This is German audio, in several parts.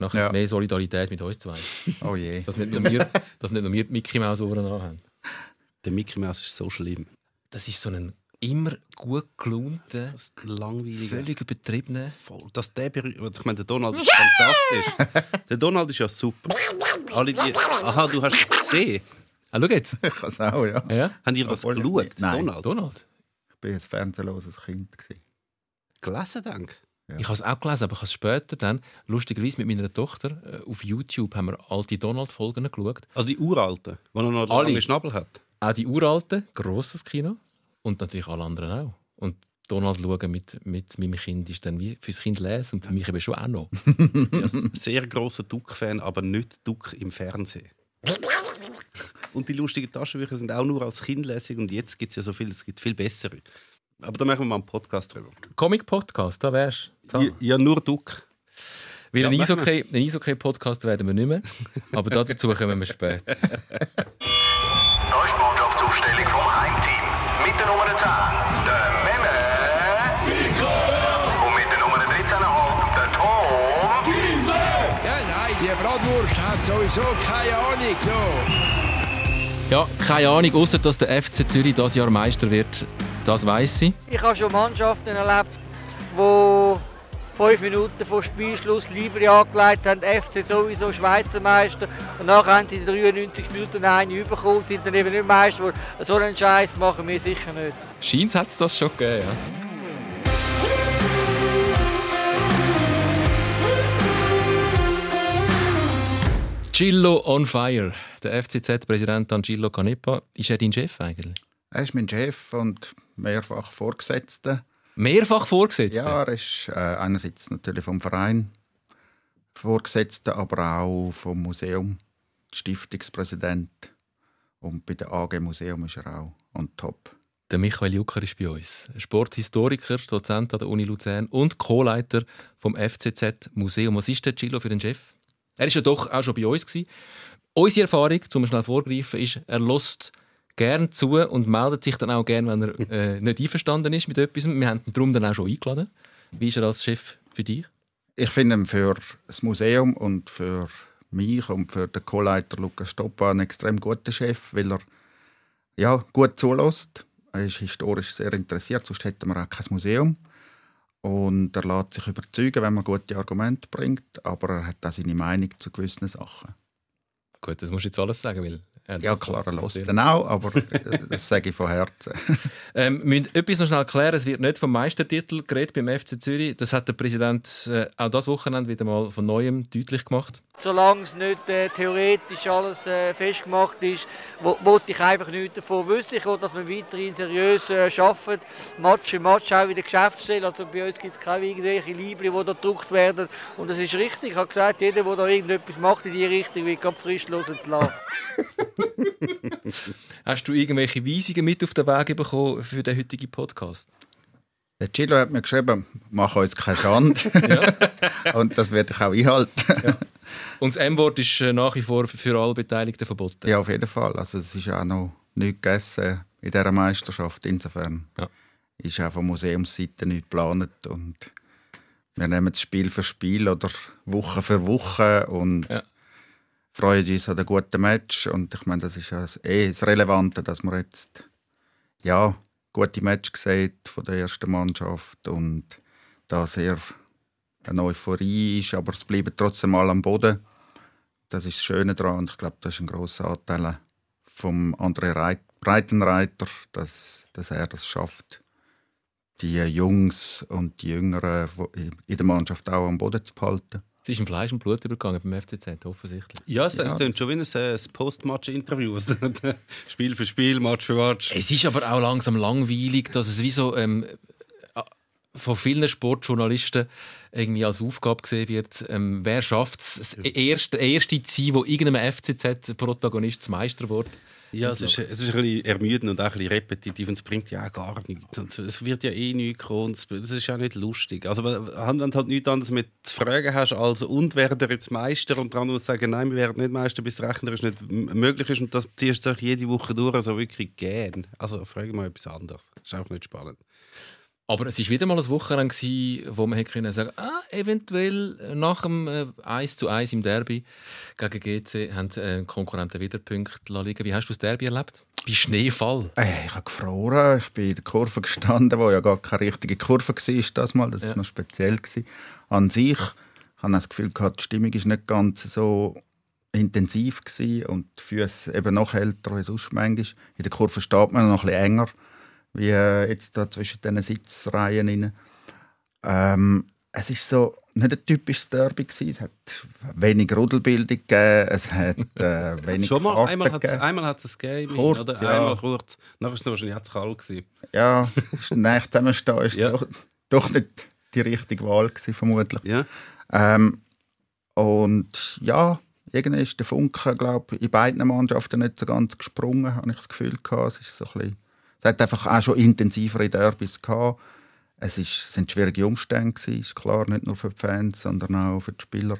Nachher Ja. ist mehr Solidarität mit uns zwei. Oh je. Dass nicht nur wir, dass nicht nur wir die Mickey Mouse Ohren haben. Der Mickey Mouse ist so schlimm. Das ist so ein immer gut gelaunter, Das ist langweilig. völlig übertriebener. Voll. Dass der. Ich meine, der Donald ist fantastisch. Der Donald ist ja super. Alle die. Aha, du hast es gesehen. Ah, schau jetzt. Ich kann es auch, ja. Ja, Habt ihr das Obwohl geschaut? Nein. Donald? Donald. Ich bin ein fernsehloses Kind. Gewesen. Gelesen, denke Ich habe es auch gelesen, aber ich habe es später dann, lustigerweise mit meiner Tochter, äh, auf YouTube haben wir alte Donald-Folgen geschaut. Also die uralten, die er noch Alle. lange Schnabel hat. Auch die uralten, grosses Kino. Und natürlich alle anderen auch. Und Donald schauen mit, mit meinem Kind ist dann wie fürs Kind lesen und für mich eben schon auch noch. Ja, sehr grosser Duck-Fan, aber nicht Duck im Fernsehen. Und die lustigen Taschenbücher sind auch nur als Kind lässig und jetzt gibt es ja so viel, es gibt viel bessere. Aber da machen wir mal einen Podcast drüber. Comic-Podcast, da wärst du. Ja, ja, nur Duck. Weil Ja, ein machen Eishockey- ein Eishockey-Podcast werden wir nicht mehr. Aber da dazu kommen wir später. Da ist die Mannschaftsaufstellung vom Heimteam. Mit der Nummer 10, der Memme. Und mit der Nummer 13,5, der Tom. Ja, nein, die Bratwurst hat sowieso keine Ahnung. So. Ja, keine Ahnung, außer dass der FC Zürich das Jahr Meister wird. Das weiß ich. Ich habe schon Mannschaften erlebt, die fünf Minuten vor Spielschluss Libre angelegt haben, FC sowieso Schweizer Meister. Und nachher haben sie in den 93 Minuten eine bekommen sind dann eben nicht Meister geworden. So einen Scheiß machen wir sicher nicht. Scheint hat es das schon gegeben. Ja. Gillo on fire. Der FCZ-Präsident Angelo Canepa. Ist er dein Chef eigentlich? Er ist mein Chef und mehrfach Vorgesetzter. Mehrfach vorgesetzt? Ja, er ist äh, einerseits natürlich vom Verein Vorgesetzter, aber auch vom Museum, Stiftungspräsident. Und bei der AG Museum ist er auch on top. Der Michael Jucker ist bei uns. Sporthistoriker, Dozent an der Uni Luzern und Co-Leiter vom FCZ Museum. Was ist der Gillo für den Chef? Er ist ja doch auch schon bei uns. Gewesen. Unsere Erfahrung, zum schnell vorgreifen, ist, er lässt gern zu und meldet sich dann auch gern, wenn er äh, nicht einverstanden ist mit etwas. Wir haben ihn darum dann auch schon eingeladen. Wie ist er als Chef für dich? Ich finde ihn für das Museum und für mich und für den Co-Leiter Lukas Stoppa einen extrem guten Chef, weil er ja, gut zulässt. Er ist historisch sehr interessiert, sonst hätten wir auch kein Museum. Und er lässt sich überzeugen, wenn man gute Argumente bringt, aber er hat auch seine Meinung zu gewissen Sachen. Gut, das musst du jetzt alles sagen, weil er Ja, klar, er lässt dann auch, aber das sage ich von Herzen. Ähm, wir müssen etwas noch schnell klären. Es wird nicht vom Meistertitel geredet beim FC Zürich. Das hat der Präsident äh, auch das Wochenende wieder mal von Neuem deutlich gemacht. Solange es nicht äh, theoretisch alles äh, festgemacht ist, wo- wollte ich einfach nichts davon wissen. Ich will, dass wir weiterhin seriös äh, arbeiten, Match für Match auch wieder Geschäftsstelle. Also bei uns gibt es keine irgendwelche Libri, die da gedruckt werden. Und das ist richtig. Ich habe gesagt, jeder, der da irgendetwas macht in die Richtung, wird ganz fristlos entlassen. Hast du irgendwelche Weisungen mit auf den Weg bekommen für den heutigen Podcast? Der Chilo hat mir geschrieben, mach uns keine Schande. Und das werde ich auch einhalten. Und das M-Wort ist äh, nach wie vor für alle Beteiligten verboten. Ja, auf jeden Fall. Also es ist auch noch nichts gegessen in dieser Meisterschaft. Insofern Ja. ist auch von Museumsseite nichts geplant. Und wir nehmen es Spiel für Spiel oder Woche für Woche und Ja. Freuen uns an den guten Match. Und ich meine, das ist ja eh das Relevante, dass man jetzt ja, gute Match sieht von der ersten Mannschaft und da sehr eine Euphorie ist, aber es bleiben trotzdem alle am Boden. Das ist das Schöne daran und ich glaube, das ist ein grosser Anteil vom André Reit Breitenreiter, dass, dass er das schafft, die Jungs und die Jüngeren in der Mannschaft auch am Boden zu behalten. Es ist in Fleisch und Blut übergegangen beim FCZ, offensichtlich. Ja, es, es Ja, klingt schon wie ein, äh, Post-Match-Interview. Spiel für Spiel, Match für Match. Es ist aber auch langsam langweilig, dass es wie so ähm, äh, von vielen Sportjournalisten irgendwie als Aufgabe gesehen wird, ähm, wer schafft es, das erste, erste sein, wo irgendeinem FCZ-Protagonist zum Meister wird. Ja, es ist, es ist ein bisschen ermüdend und auch ein bisschen repetitiv und es bringt ja auch gar nichts. Und es wird ja eh nichts kommen. Es ist auch nicht lustig. Also wenn du halt nichts anderes mit zu fragen hast, als und werden wir jetzt Meister und dann muss sagen, nein, wir werden nicht Meister, bis rechnerisch nicht m- möglich ist und das ziehst du jede Woche durch, also wirklich gern. Also frage mal etwas anderes. Das ist auch nicht spannend. Aber es war wieder mal ein Wochenende, wo man hätte können sagen ah, eventuell nach dem äh, 1 zu 1 im Derby gegen GC haben äh, Konkurrenten wieder Punkte liegen. Wie hast du das Derby erlebt? Bei Schneefall? Äh, ich habe gefroren. Ich bin in der Kurve gestanden, wo ja gar keine richtige Kurve war das mal. Das war Ja. noch speziell. Gewesen. An sich ich habe das Gefühl, gehabt, die Stimmung ist nicht ganz so intensiv gewesen und die Füße eben noch älter als sonst manchmal. In der Kurve steht man noch ein bisschen enger, wie äh, jetzt da zwischen diesen Sitzreihen. rein. Ähm, es ist so nicht ein typisches Derby gewesen. Es hat wenig Rudelbildung gegeben, es hat äh, wenig Schon mal, Karten einmal hat es gegeben. einmal hat's ein Game, Kurz, oder? ja. Einmal kurz. Nachher war es wahrscheinlich zu kalt. Gewesen. Ja, nach zusammenstehen ist Ja. doch, doch nicht die richtige Wahl gewesen, vermutlich. Ja. Ähm, und ja, irgendwie ist der Funke, glaube in beiden Mannschaften nicht so ganz gesprungen, habe ich das Gefühl gehabt. Es ist so ein bisschen, es hat einfach auch schon intensivere Derbys gehabt. Es ist, es sind schwierige Umstände gewesen, ist klar, nicht nur für die Fans, sondern auch für die Spieler.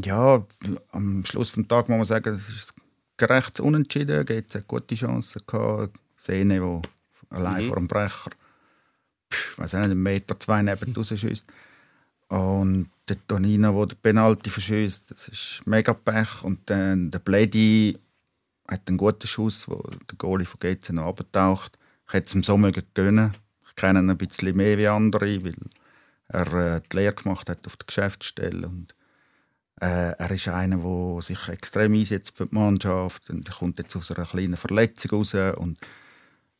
Ja, am Schluss des Tages muss man sagen, es ist gerecht unentschieden. GC hat gute Chancen gehabt. Sene, wo allein Mhm. vor dem Brecher, ich weiß nicht, einen Meter zwei neben rausschießt. Und der Tonino, der den Penalty verschießt, das ist mega Pech. Und dann der Bledi hat einen guten Schuss, wo der Goalie von GC noch abtaucht. Ich hätte es ihm so gönnen. Ich kenne ihn ein bisschen mehr wie andere, weil er äh, die Lehre gemacht hat auf der Geschäftsstelle. Und, äh, er ist einer, der sich extrem einsetzt für die Mannschaft. Und er kommt jetzt aus einer kleinen Verletzung raus. Und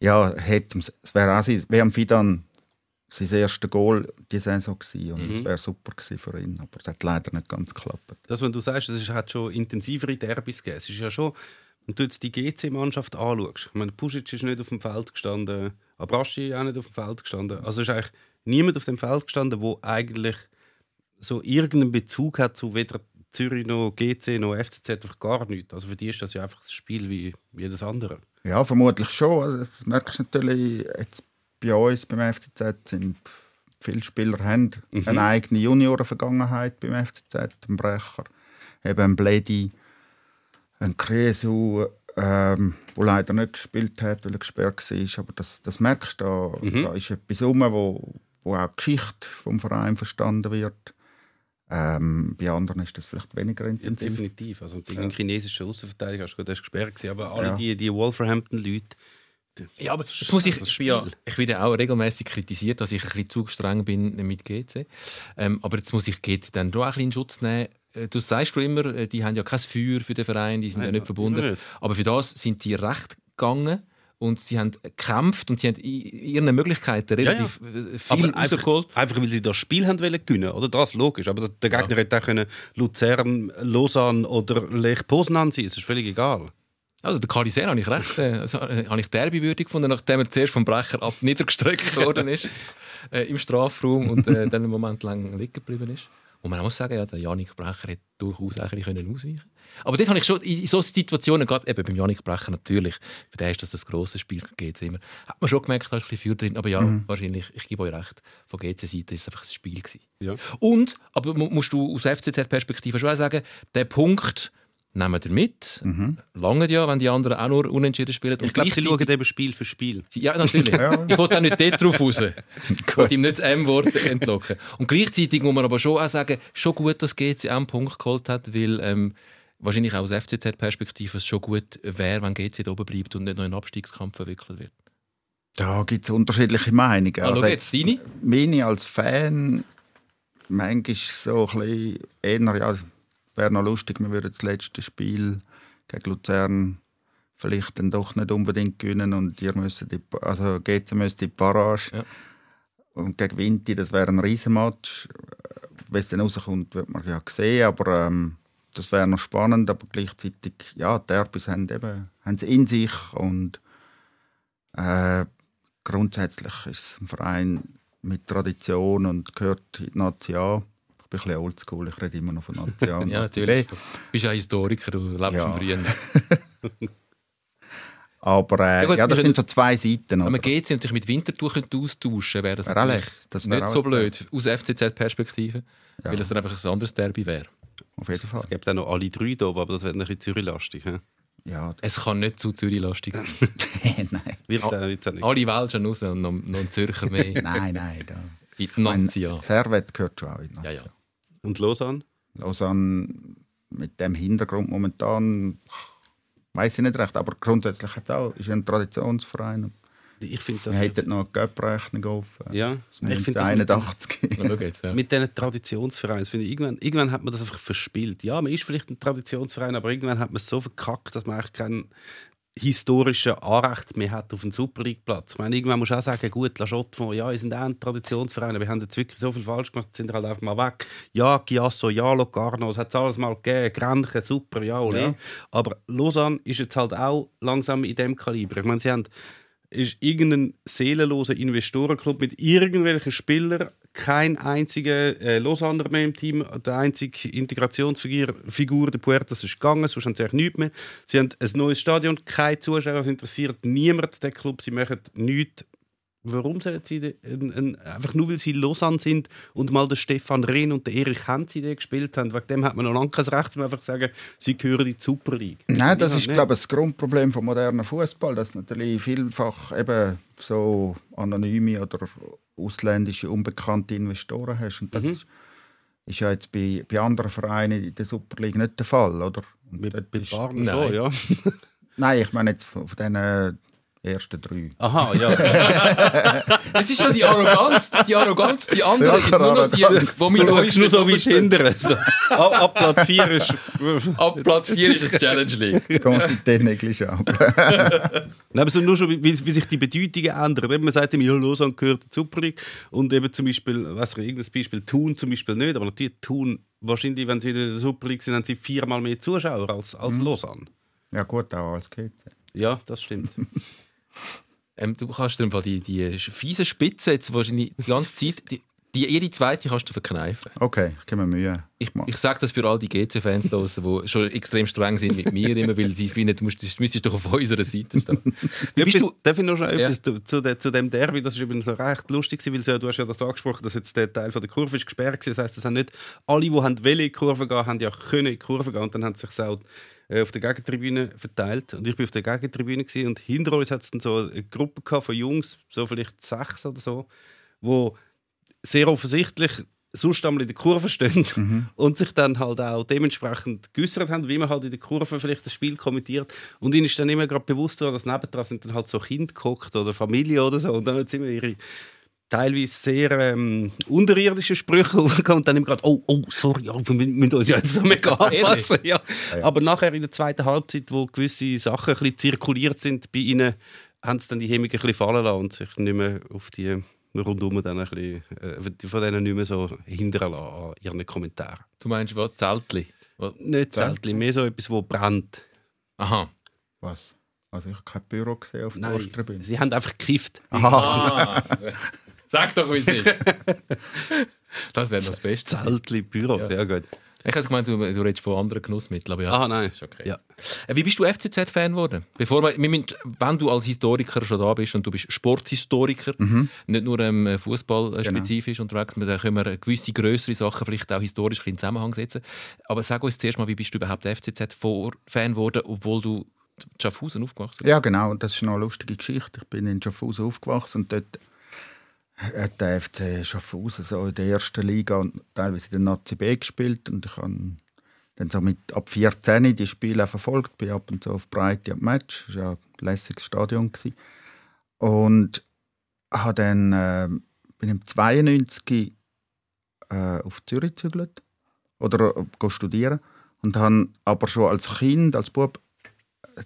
ja, hätte, es wäre auch sein, wie am Fidan sein erstes Goal diese Saison gewesen. Und es Mhm. wäre super gewesen für ihn. Aber es hat leider nicht ganz geklappt. Das, was du sagst, es hat schon intensivere Derbys gegeben. Es ist ja schon, wenn du jetzt die GC-Mannschaft anschaust, ich meine, Pusic ist nicht auf dem Feld gestanden, Abraschi auch nicht auf dem Feld gestanden. Also ist eigentlich niemand auf dem Feld gestanden, der eigentlich so irgendeinen Bezug hat zu weder Zürich noch GC noch FCZ, einfach gar nichts. Also für die ist das ja einfach das Spiel wie jedes andere. Ja, vermutlich schon. Also, das merkst du natürlich jetzt bei uns beim FCZ sind viele Spieler haben Mhm. eine eigene Juniorenvergangenheit beim FCZ, ein Brecher, eben ein Bledi, ein Kresu, ähm, wo leider nicht gespielt hat, weil er gesperrt war. Aber das, das merkst du, da, Mhm. da ist etwas rum, wo, wo auch die Geschichte vom Verein verstanden wird. Ähm, bei anderen ist das vielleicht weniger Ja, intensiv. definitiv. Also gegen chinesische Außenverteidiger hast du gerade erst gesperrt gewesen, aber alle Ja. die, die Wolverhampton-Leute, Ja, aber das muss ich, das ja, ich werde auch regelmäßig kritisiert, dass ich ein bisschen zu streng bin mit GC. Ähm, aber jetzt muss ich GC dann doch auch ein bisschen in Schutz nehmen. Äh, Du sagst du immer, äh, die haben ja kein Feuer für den Verein, die sind ja Nein, nicht verbunden. nicht. Aber für das sind sie recht gegangen und sie haben gekämpft und sie haben in ihren Möglichkeiten relativ äh, viel Aber einfach, rausgeholt. einfach weil sie das Spiel haben wollen gewinnen, oder? Das ist logisch. Aber der Gegner hätte auch können Luzern, Lausanne oder Lech Poznan sein. Es ist völlig egal. Also der Kaliser habe ich recht, äh, also, äh, habe ich derby-würdig gefunden, nachdem er zuerst vom Brecher ab niedergestreckt worden ist äh, im Strafraum und äh, dann einen Moment lang liegen geblieben ist. Und man muss sagen, ja, der Janik Brecher hätte durchaus ein bisschen können ausweichen Aber dort habe ich schon in solchen Situationen, gerade eben beim Janik Brecher natürlich, für den ist das ein grosses Spiel geht immer, hat man schon gemerkt, da ist ein bisschen Feuer drin. Aber ja, wahrscheinlich, ich gebe euch recht, von GC-Seite ist es einfach ein Spiel gewesen. Ja. Und, aber mu- musst du aus FCZ-Perspektive schon auch sagen, der Punkt nehmen wir mit. Lange ja, wenn die anderen auch nur unentschieden spielen. Ich glaube, sie schauen eben Spiel für Spiel. Ja, natürlich. Ich wollte auch nicht dort drauf raus. Ich wollte ihm nicht das M-Wort entlocken. Und gleichzeitig muss man aber schon auch sagen, schon gut, dass GC einen Punkt geholt hat, weil ähm, wahrscheinlich auch aus FCZ-Perspektive es schon gut wäre, wenn GC da oben bleibt und nicht noch in einen Abstiegskampf verwickelt wird. Da gibt es unterschiedliche Meinungen. Ah, schau jetzt, deine? meine als Fan, manchmal so ein bisschen eher, ja, wäre noch lustig, wir würden das letzte Spiel gegen Luzern vielleicht dann doch nicht unbedingt gewinnen und ihr müsst die, also GC müsste die Barrage. Ja. Und gegen Vinti, das wäre ein Riesenmatch. Wenn es dann rauskommt, wird man ja sehen, aber ähm, das wäre noch spannend, aber gleichzeitig, ja, die Derbys haben eben haben sie in sich und äh, grundsätzlich ist es ein Verein mit Tradition und gehört in die Nazi an. Ich bin ein bisschen oldschool, ich rede immer noch von Nazi. Ja, natürlich. Du bist ja Historiker, du lebst Ja. vom Frühen. Aber äh, Ja ja, gut, wir das sind so zwei Seiten. Wenn Oder? man GC natürlich mit Winterthur austauschen wäre das natürlich lecht. Das wäre nicht so blöd, aus FCZ-Perspektive, Ja. weil das dann einfach ein anderes Derby wäre. Auf jeden Fall. Es gibt auch noch alle drei da, aber das wird ein bisschen Zürich-lastig. ja, Es kann nicht zu Zürich-lastig sein. nein, Wird auch wird's auch nicht. Alle Welschen raus und noch, noch ein Zürcher mehr. nein, nein. Da. In die Nazi, ja. Servet gehört schon auch in die Ja, Nazi. ja. Und Lausanne? Lausanne mit dem Hintergrund momentan weiß ich nicht recht, aber grundsätzlich hat es auch ist ein Traditionsverein. Ich finde das. hätten noch eine Göpprechnung offen. Ja, Das ich finde das mit, 81. Na, schau jetzt, ja. mit diesen Traditionsvereinen, finde ich, irgendwann, irgendwann hat man das einfach verspielt. Ja, man ist vielleicht ein Traditionsverein, aber irgendwann hat man es so verkackt, dass man eigentlich keinen historischen Anrecht mehr hat auf einen Super League Platz. Ich meine, irgendwann muss auch sagen, gut, La Chaux-de-Fonds, ja, wir sind auch ein Traditionsverein, aber wir haben jetzt wirklich so viel falsch gemacht, sind halt einfach mal weg. Ja, Giasso, ja, Locarno, es hat es alles mal gegeben, Grenchen, super, ja, ole. Ja. Aber Lausanne ist jetzt halt auch langsam in dem Kaliber. Ich meine, sie haben ist irgendein seelenloser Investorenclub mit irgendwelchen Spielern, kein einziger äh, Lausanner mehr im Team, der einzige Integrationsfigur, Figur, der Puertas ist gegangen, sonst haben sie eigentlich nichts mehr. Sie haben ein neues Stadion, keine Zuschauer, es interessiert niemand den Club, sie machen nichts. Warum sollen sie ein, ein, einfach nur, weil sie Lausanne sind und mal der Stefan Rehn und der Erich Henz Idee gespielt haben, wegen dem hat man noch lange kein Recht, um einfach zu sagen, sie gehören in die Super League. Nein, das ist, nicht. glaube ich, das Grundproblem vom modernen Fußball, dass natürlich vielfach eben so anonyme oder ausländische unbekannte Investoren hast. Und das Mhm. ist, ist ja jetzt bei, bei anderen Vereinen in der Super League nicht der Fall, oder? Und ist- Barnen Nein. schon, ja. Nein, ich meine jetzt von, von diesen ersten drei. Aha, ja. Es ist schon die Arroganz, die Arroganz, die anderen sind nur noch die, die mit schaust nur so stehen. hindern. So. Ab, ab Platz 4 ist. Ab Platz 4 ist es Challenge League. Quantität negligible. Nein, aber so nur schon, wie, wie sich die Bedeutungen ändern. Eben, Man sagt immer, ja, Lausanne gehört zur Super League. Und eben zum Beispiel, was irgendein Beispiel, Thun zum Beispiel nicht. Aber natürlich Thun, wahrscheinlich, wenn sie in der Super League sind, haben sie viermal mehr Zuschauer als, als Lausanne. Ja gut, auch als GC. Ja, das stimmt. Ähm, du kannst dir im Fall die, die fiesen Spitzen jetzt wahrscheinlich die ganze Zeit, die, die, jede zweite kannst du verkneifen. Okay, ich gebe mir Mühe. Ich, ich sage das für all die GC-Fans draussen, die schon extrem streng sind mit mir, immer, weil sie finden, du musst, du müsstest doch auf unserer Seite stehen. Wie bist du? Darf ich noch schnell Ja. etwas zu, zu, de, zu dem Derby? Das ist übrigens noch recht lustig, weil so, du hast ja das angesprochen, dass jetzt der Teil von der Kurve ist gesperrt war. Das heisst, es haben nicht alle, die haben wollen in die Kurve gehen, haben ja können in die Kurve gehen und dann haben sie sich auch auf der Gegentribüne verteilt. Und ich bin auf der Gegentribüne gewesen, und hinter uns hat es dann so eine Gruppe von Jungs, so vielleicht sechs oder so, wo sehr offensichtlich sonst einmal in der Kurve stehen und sich dann halt auch dementsprechend geäußert haben, wie man halt in der Kurve vielleicht das Spiel kommentiert. Und ihnen ist dann immer gerade bewusst worden, dass nebendran sind dann halt so Kinder gehockt oder Familie oder so. Und dann sind wir ihre teilweise sehr ähm, unterirdische Sprüche aufgekommen und dann immer gerade, oh, oh, sorry, ja, wir müssen uns ja jetzt so mega anpassen. Ja. Aber nachher in der zweiten Halbzeit, wo gewisse Sachen ein bisschen zirkuliert sind bei ihnen, haben sie dann die Hemmungen ein bisschen fallen lassen und sich nicht mehr auf die rundum dann ein bisschen, äh, von denen nicht mehr so hindern lassen an ihren Kommentaren. Du meinst was? Zeltli? Was? Nicht selten, mehr so etwas, wo brennt. Aha. Was? Also ich habe kein Büro gesehen auf der Nein, Osttribüne. sie haben einfach gekifft. Ah. Sag doch, wie es ist. Das wäre das Beste. Zeltli, Büro, sehr gut. Ich hätte gemeint, du, du redest von anderen Genussmitteln, aber ja, Ah, nein. ist okay. Ja. Äh, Wie bist du FCZ-Fan geworden? Bevor wir, wir müssen, wenn du als Historiker schon da bist und du bist Sporthistoriker, nicht nur ähm, fußballspezifisch unterwegs, dann können wir gewisse größere Sachen vielleicht auch historisch in Zusammenhang setzen. Aber sag uns zuerst mal, wie bist du überhaupt FCZ-Fan geworden, obwohl du in Schaffhausen aufgewachsen bist? Ja, genau. Das ist eine lustige Geschichte. Ich bin in Schaffhausen aufgewachsen und dort der FC Schaffhausen so in der ersten Liga und teilweise in der Nazi B gespielt. Und ich habe dann so mit ab 14 die Spiele auch verfolgt, bin ab und zu auf Breite am Match. Das war ein lässiges Stadion. Gewesen. Und habe dann, äh, bin im 92 äh, auf Zürich gezügelt oder äh, studieren und habe aber schon als Kind, als Bub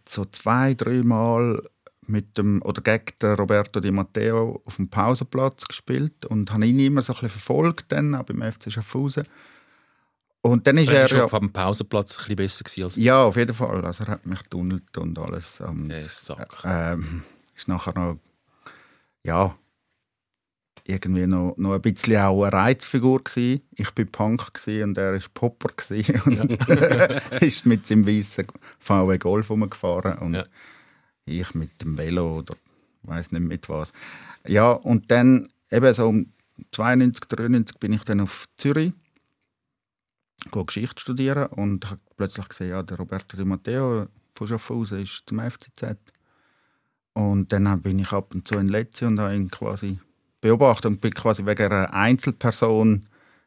so zwei, dreimal mit dem oder gegen den Roberto Di Matteo auf dem Pausenplatz gespielt und habe ihn immer so ein bisschen verfolgt dann auch beim FC Schaffhausen. Und dann ist Er er ja, auf dem Pausenplatz ein bisschen besser gewesen als ja auf jeden Fall, also er hat mich tunnelt und alles. Und, der Sack. ähm, ist nachher noch ja irgendwie noch, noch ein bisschen auch eine Reizfigur gsi. Ich bin Punk gsi und er ist Popper gsi und ist mit seinem weißen VW Golf rumgefahren und Ja. Ich mit dem Velo oder weiß nicht mit was. Ja und dann eben so um 92, 93 bin ich dann auf Zürich go Geschichte studieren und habe plötzlich gesehen, ja, der Roberto Di Matteo von Schaffhausen ist zum FCZ. Und dann bin ich ab und zu in Letzi und habe ihn quasi beobachtet und bin quasi wegen einer Einzelperson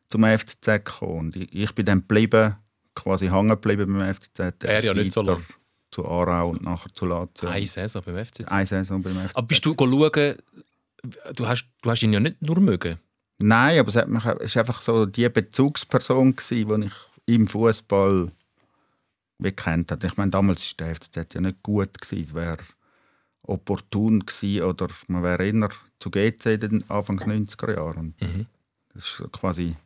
zum FCZ gekommen. Und ich, bin dann geblieben, quasi hängen geblieben beim FCZ. Er ja nicht so Weiter lang. Zu Aarau und nachher zu Lazio. Eine Saison beim FCZ. Eine Saison beim FCZ. Aber bist du schauen, du hast, du hast ihn ja nicht nur mögen. Nein, aber es hat mich, war einfach so die Bezugsperson, gewesen, die ich im Fußball gekannt habe. Ich meine, damals war der FCZ ja nicht gut. Gewesen. Es wäre opportun gewesen oder man wäre eher zu GC in den Anfangs 90er Jahren. Mhm. Das ist quasi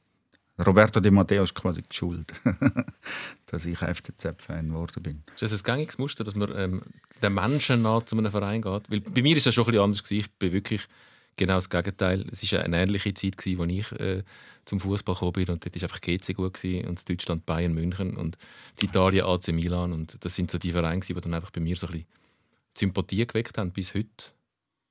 Roberto Di Matteo ist quasi die Schuld, dass ich FCZ-Fan geworden bin. Ist das ein gängiges Muster, dass man ähm, den Menschen nah zu einem Verein geht? Weil bei mir ist das schon ein bisschen anders. Ich bin wirklich genau das Gegenteil. Es war eine ähnliche Zeit, als ich äh, zum Fußball gekommen bin. Und dort war einfach GC gut und Deutschland Bayern München und in Italien AC Milan. Und das sind so die Vereine, die dann einfach bei mir so ein bisschen Sympathie geweckt haben bis heute.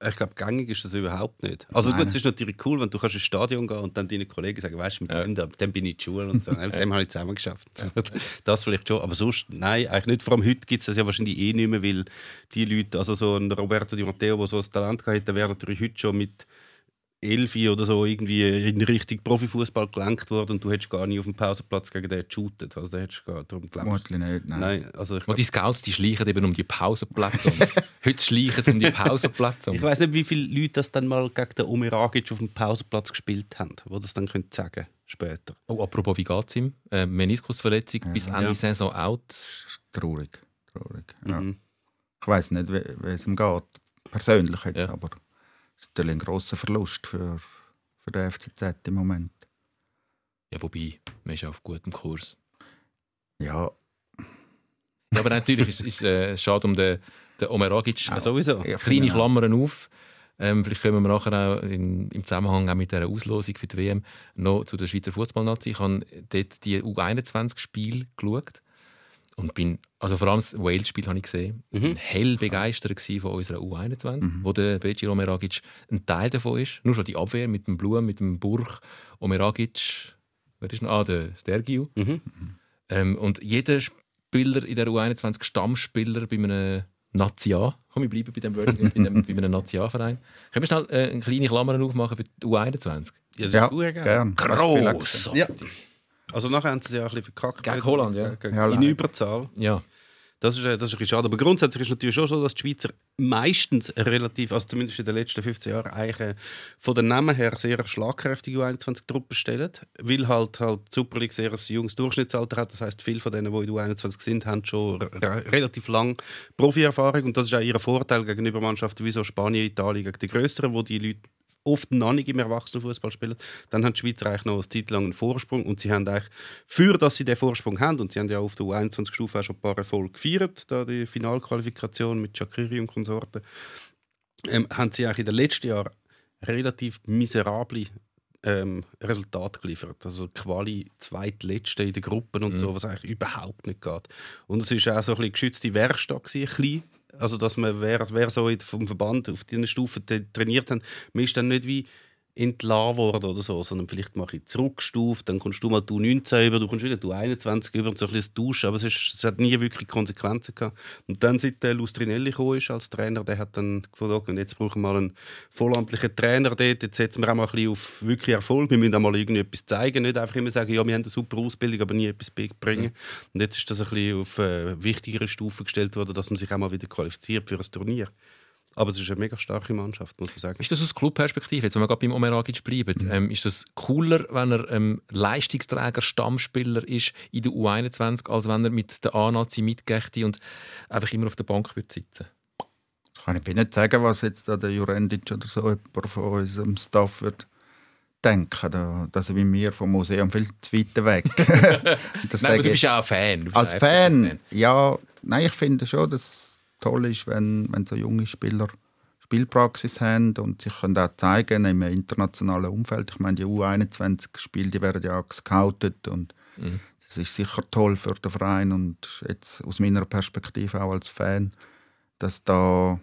Ich glaube, gängig ist das überhaupt nicht. Also Nein. gut, es ist natürlich cool, wenn du kannst ins Stadion gehen und dann deinen Kollegen sagen, weißt du, mit Ja. dem, dem bin ich in die Schule und so. Mit dem habe ich zusammen geschafft. Das vielleicht schon, aber sonst, nein, eigentlich nicht. Vor allem heute gibt es das ja wahrscheinlich eh nicht mehr, weil die Leute, also so ein Roberto Di Matteo, der so ein Talent hatte, der wäre natürlich heute schon mit Elfi oder so irgendwie in Richtung Profifußball gelenkt worden und du hättest gar nicht auf dem Pausenplatz gegen den geshootet. Also da hättest du gar darum. Vermutlich nicht. Nein. Nein, also ich Und die Scouts die schleichen eben um die Pausenplätze. Heute schleichen um die Pausenplätze. Ich weiß nicht, wie viele Leute das dann mal gegen den Omeragic auf dem Pausenplatz gespielt haben, wo das dann können sagen später. Oh, apropos, wie geht es ihm? Äh, Meniskusverletzung bis Ende Ja. Saison out. Traurig. traurig. Ja. Mhm. Ich weiß nicht, wie, es ihm geht. Persönlich jetzt, Ja. aber natürlich ein grosser Verlust für, für den FCZ im Moment. Ja, wobei, man ist ja auf gutem Kurs. Ja, Ja, aber natürlich ist es äh, schade um den, den Omeragic. Ja, sowieso. ich Kleine auch. Klammern auf. Ähm, vielleicht kommen wir nachher auch in, im Zusammenhang auch mit dieser Auslosung für die WM noch zu der Schweizer Fußballnazi. Ich habe dort die U21-Spiele geschaut und bin, also vor allem das Wales-Spiel habe ich gesehen, Mhm. hell begeistert von unserer U21, wo der Beji Omeragic ein Teil davon ist. Nur schon die Abwehr mit dem Blum, mit dem Burg, Omeragic, wer ist noch? Ah, der Stergiu. Mhm. Ähm, und jeder Spieler in der U21, Stammspieler bei einem Nazia, komm, ich bleibe bei dem Wording, bei, einem, bei einem Nazia-Verein. Können wir schnell äh, eine kleine Klammer aufmachen für die U21? Ja, das ja ist gut, gell? gern. Gross! Ja. Also nachher haben sie es ja ein bisschen verkackt. Gegen Holland, ja. Gegen- Ja, in. Überzahl. Ja, Das ist, äh, das ist ein bisschen schade. Aber grundsätzlich ist natürlich schon so, dass die Schweizer meistens relativ, also zumindest in den letzten 15 Jahren, eigentlich äh, von den Namen her sehr schlagkräftige U21-Truppen stellen. Weil halt, halt die Super League sehr ein junges Durchschnittsalter hat. Das heißt, viele von denen, die in der U21 sind, haben schon re relativ lange Profierfahrung. Und das ist auch ihr Vorteil gegenüber Mannschaften wie so Spanien, Italien, gegen die größeren, wo die Leute oft noch nicht im Erwachsenenfußball spielen, dann haben die Schweizer eigentlich noch eine Zeit lang einen Vorsprung und sie haben eigentlich, für dass sie den Vorsprung haben, und sie haben ja auf der U21-Stufe auch schon ein paar Erfolge gefeiert, da die Finalqualifikation mit Shakiri und Konsorten, ähm, haben sie eigentlich in den letzten Jahren relativ miserable ähm, Resultate geliefert. Also Quali zweitletzte in den Gruppen und so, was eigentlich überhaupt nicht geht. Und es war auch so ein bisschen geschützte Werkstatt, gewesen, ein bisschen. Also, dass man, wer, wer so vom Verband auf diesen Stufen tra- trainiert hat, man ist dann nicht wie entlassen worden oder so, sondern vielleicht mache ich zurückgestuft, dann kommst du mal du 19 über, du kommst wieder du 21 über und so ein bisschen das Tauschen, aber es, ist, es hat nie wirklich Konsequenzen gehabt. Und dann, seit der Lustrinelli gekommen ist als Trainer, der hat dann gefunden, jetzt brauchen wir mal einen vollamtlichen Trainer dort, jetzt setzen wir auch mal ein bisschen auf wirklich Erfolg, wir müssen auch mal irgendwie etwas zeigen, nicht einfach immer sagen, ja, wir haben eine super Ausbildung, aber nie etwas bringen. Und jetzt ist das ein bisschen auf äh, wichtigere Stufen gestellt worden, dass man sich auch mal wieder qualifiziert für ein Turnier. Aber es ist eine mega starke Mannschaft, muss man sagen. Ist das aus Clubperspektive, jetzt wenn wir gerade beim Omeragic bleiben, ähm, ist das cooler, wenn er ähm, Leistungsträger, Stammspieler ist in der U21, als wenn er mit der A-Nazi mitgechte und einfach immer auf der Bank wird sitzen? Das kann ich nicht sagen, was jetzt da der Jurendic oder so jemand von unserem Staff wird denken. Da, da sind wir vom Museum viel zu weit weg. Das Nein, aber du ich- bist ja auch Fan. Als ein Fan, FCZ-Fan. ja, nein, ich finde schon, dass toll ist, wenn, wenn so junge Spieler Spielpraxis haben und sich können auch zeigen im internationalen Umfeld. Ich meine, die U21-Spiele, die werden ja auch gescoutet und Mhm. das ist sicher toll für den Verein und jetzt aus meiner Perspektive auch als Fan, dass da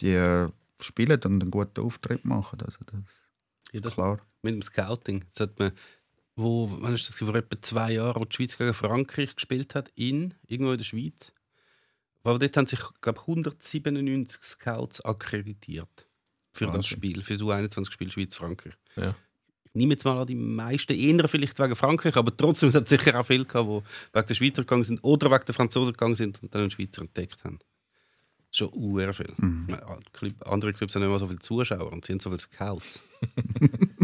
die spielen und einen guten Auftritt machen. Also das Ja, das klar. mit dem Scouting. Das hat man, wo, wann ist das, vor etwa zwei Jahren, wo die Schweiz gegen Frankreich gespielt hat, in, irgendwo in der Schweiz. Weil dort haben sich, glaube 197 Scouts akkreditiert für das Wahnsinn. Spiel, für das U21-Spiel Schweiz-Frankreich. Ja. Ich nehme jetzt mal an, die meisten eher vielleicht wegen Frankreich, aber trotzdem hat es sicher auch viele gehabt, die wegen der Schweizer gegangen sind oder wegen der Franzosen gegangen sind und dann einen Schweizer entdeckt haben. Das ist schon uhr viel. Club, andere Clubs haben nicht mal so viele Zuschauer und sind so viele Scouts.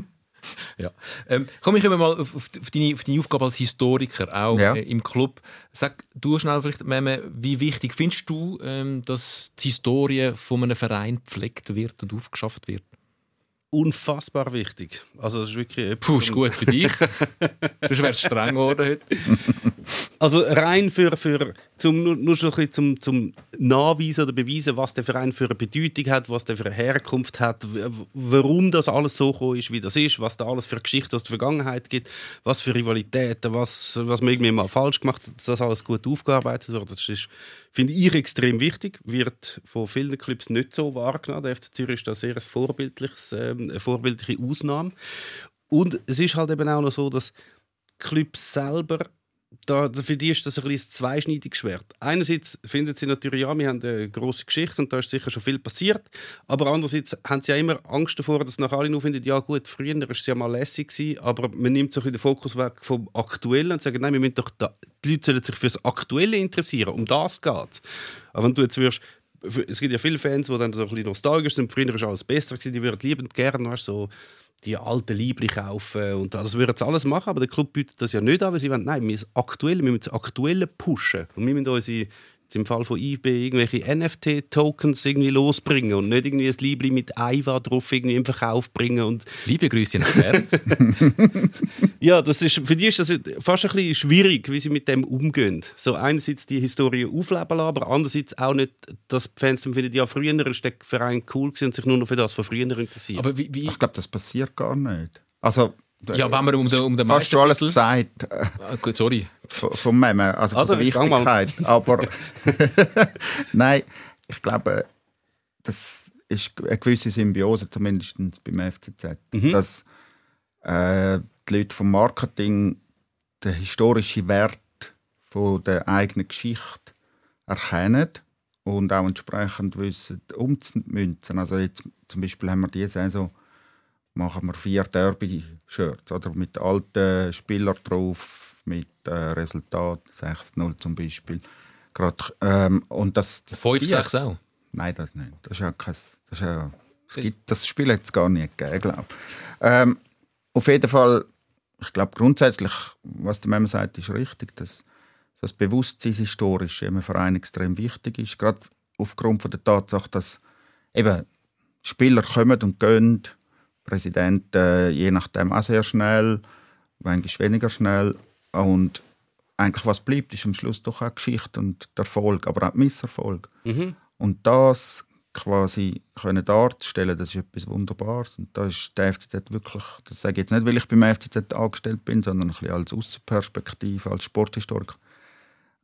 Ja. Ähm, komm, ich komme mal auf, auf, deine, auf deine Aufgabe als Historiker, auch Ja. äh, im Club. Sag du schnell vielleicht, Meme, wie wichtig findest du, ähm, dass die Historie von einem Verein gepflegt wird und aufgeschafft wird? Unfassbar wichtig. Also das ist wirklich Puh, ist gut für dich. Sonst wärst streng geworden heute. Also rein für, für zum, nur, nur schon ein bisschen zum, zum Nachweisen oder Beweisen, was der Verein für eine Bedeutung hat, was der für eine Herkunft hat, warum das alles so gekommen ist, wie das ist, was da alles für Geschichte aus der Vergangenheit gibt, was für Rivalitäten, was, was man irgendwie mal falsch gemacht hat, dass das alles gut aufgearbeitet wird. Das ist, finde ich, extrem wichtig. Wird von vielen Clubs nicht so wahrgenommen. Der FC Zürich ist da sehr ein vorbildliches, ähm, eine vorbildliche Ausnahme. Und es ist halt eben auch noch so, dass Clubs selber da, für die ist das ein bisschen zweischneidiges Schwert. Einerseits finden sie natürlich, ja, wir haben eine grosse Geschichte und da ist sicher schon viel passiert, aber andererseits haben sie ja immer Angst davor, dass nach alle nur finden, ja gut, früher war es ja mal lässig, gewesen, aber man nimmt so ein bisschen den Fokus weg vom Aktuellen und sagt, nein, wir müssen doch da, die Leute sollen sich für das Aktuelle interessieren, um das geht es. Aber wenn du jetzt wirst, es gibt ja viele Fans, die dann so ein bisschen nostalgisch sind, früher war alles besser, gewesen, die würden liebend gerne weißt, so die alten Liebli kaufen und das würden sie alles machen, aber der Club bietet das ja nicht an, weil sie wollen, nein, wir müssen aktuell, wir müssen das Aktuelle pushen. Und wir müssen unsere im Fall von eBay irgendwelche NFT-Tokens irgendwie losbringen und nicht irgendwie ein Liebli mit Aiva drauf irgendwie im Verkauf bringen und Liebe Grüße nach Bern. ja, das ist, für die ist das fast ein bisschen schwierig, wie sie mit dem umgehen. So einerseits die Historie aufleben lassen, aber andererseits auch nicht, dass die Fans dann finden, ja, früher ist der Verein cool und sich nur noch für das von früher interessieren. Aber wie, wie Ich glaube, das passiert gar nicht. Also, ja, wenn wir um den, um den fast schon alles gesagt äh, Ah, gut, sorry. von, von Meme, also, Also, von der gang mal. Wichtigkeit. Aber nein, ich glaube, das ist eine gewisse Symbiose, zumindest beim FCZ. Dass äh, die Leute vom Marketing den historischen Wert von der eigenen Geschichte erkennen und auch entsprechend wissen, umzumünzen. Also jetzt zum Beispiel haben wir diese Saison machen wir vier Derby-Shirts oder mit alten Spielern drauf, mit äh, Resultat 6-0 zum Beispiel. Grad, ähm, und das, das 5, Vier- 6 auch. Nein, das nicht. Das ist ja kein, das ist ja, es gibt, das Spiel hat es gar nicht gegeben, glaube ähm, Auf jeden Fall, ich glaube grundsätzlich, was der Mem sagt, ist richtig, dass das Bewusstsein historisch im Verein extrem wichtig ist, gerade aufgrund von der Tatsache, dass eben Spieler kommen und gehen, Präsidenten äh, je nachdem auch sehr schnell, manchmal weniger schnell und eigentlich was bleibt, ist am Schluss doch auch Geschichte und der Erfolg, aber auch Misserfolg. Und das quasi können darzustellen, das ist etwas Wunderbares. Und da ist der FCZ wirklich, das sage ich jetzt nicht, weil ich beim FCZ angestellt bin, sondern ein bisschen als Aussenperspektive, als Sporthistoriker,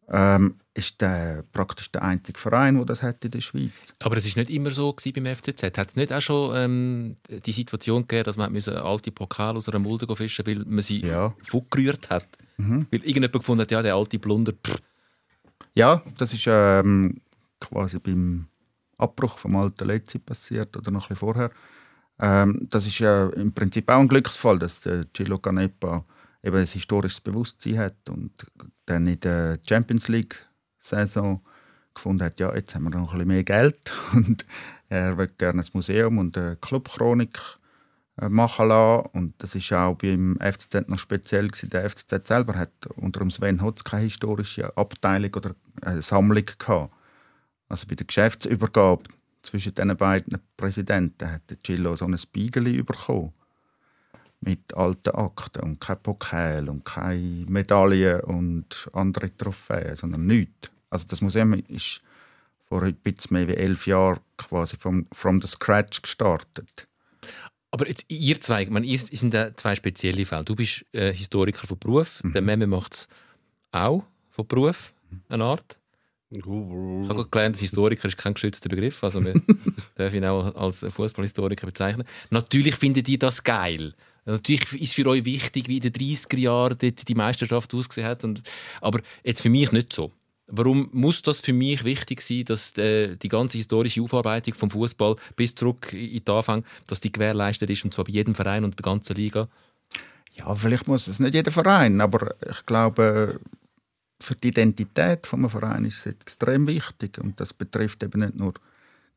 ähm, ist der praktisch der einzige Verein, der das hat in der Schweiz. Aber es war nicht immer so beim FCZ. Hat es nicht auch schon ähm, die Situation gegeben, dass man müssen alte Pokal aus einer Mulde fischen weil man sie Ja. vorgerührt hat? Weil irgendjemand gefunden hat, ja, der alte Blunder, pff, Ja, das ist ähm, quasi beim Abbruch vom alten Letzi passiert oder noch ein bisschen vorher. Ähm, das ist ja im Prinzip auch ein Glücksfall, dass der Gilo Canepa eben ein historisches Bewusstsein hat und dann in der Champions League Saison gefunden hat, ja, jetzt haben wir noch ein bisschen mehr Geld und er will gerne ein Museum und eine Clubchronik äh, machen lassen. Und das ist auch beim FCZ noch speziell gewesen. Der FCZ selber hat unter Sven Hotz keine historische Abteilung oder eine Sammlung gehabt. Also bei der Geschäftsübergabe zwischen den beiden Präsidenten hat der Gillo so ein Spiegel bekommen mit alten Akten und kein Pokal und keine Medaillen und andere Trophäen, sondern nichts. Also das Museum ist vor ein bisschen mehr als elf Jahren quasi vom, from the scratch gestartet. Aber jetzt, ihr zwei, ihr ihr sind ja zwei spezielle Fälle. Du bist äh, Historiker von Beruf, der Meme macht es auch von Beruf, eine Art. Ich habe gelernt, Historiker ist kein geschützter Begriff, also wir dürfen ihn auch als Fußballhistoriker bezeichnen. Natürlich findet ihr das geil. Natürlich ist für euch wichtig, wie in den 30er Jahren die Meisterschaft ausgesehen hat. Und, aber jetzt für mich nicht so. Warum muss das für mich wichtig sein, dass äh, die ganze historische Aufarbeitung vom Fußball bis zurück in den Anfang, dass die gewährleistet ist und zwar bei jedem Verein und der ganzen Liga? Ja, vielleicht muss es nicht jeder Verein, aber ich glaube, für die Identität des Vereins ist es extrem wichtig und das betrifft eben nicht nur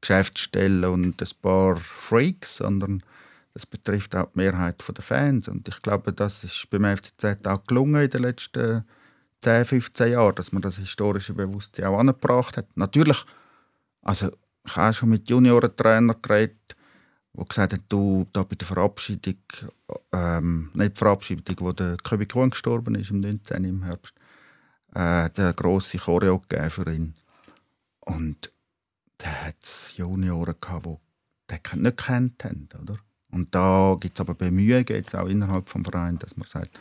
Geschäftsstellen und ein paar Freaks, sondern das betrifft auch die Mehrheit der Fans und ich glaube, das ist beim FCZ auch gelungen in den letzten 10, 15 Jahren, dass man das historische Bewusstsein auch angebracht hat. Natürlich, also ich habe schon mit Juniorentrainern geredet, die gesagt haben, du, da bei der Verabschiedung, ähm, nicht die Verabschiedung, wo der Köbi Kuhn gestorben ist, im 19. im Herbst, äh, eine grosse Choreo für ihn. Und da hat es Junioren gehabt, die den nicht kennt haben, oder? Und da gibt es aber Bemühungen jetzt auch innerhalb des Vereins, dass man sagt,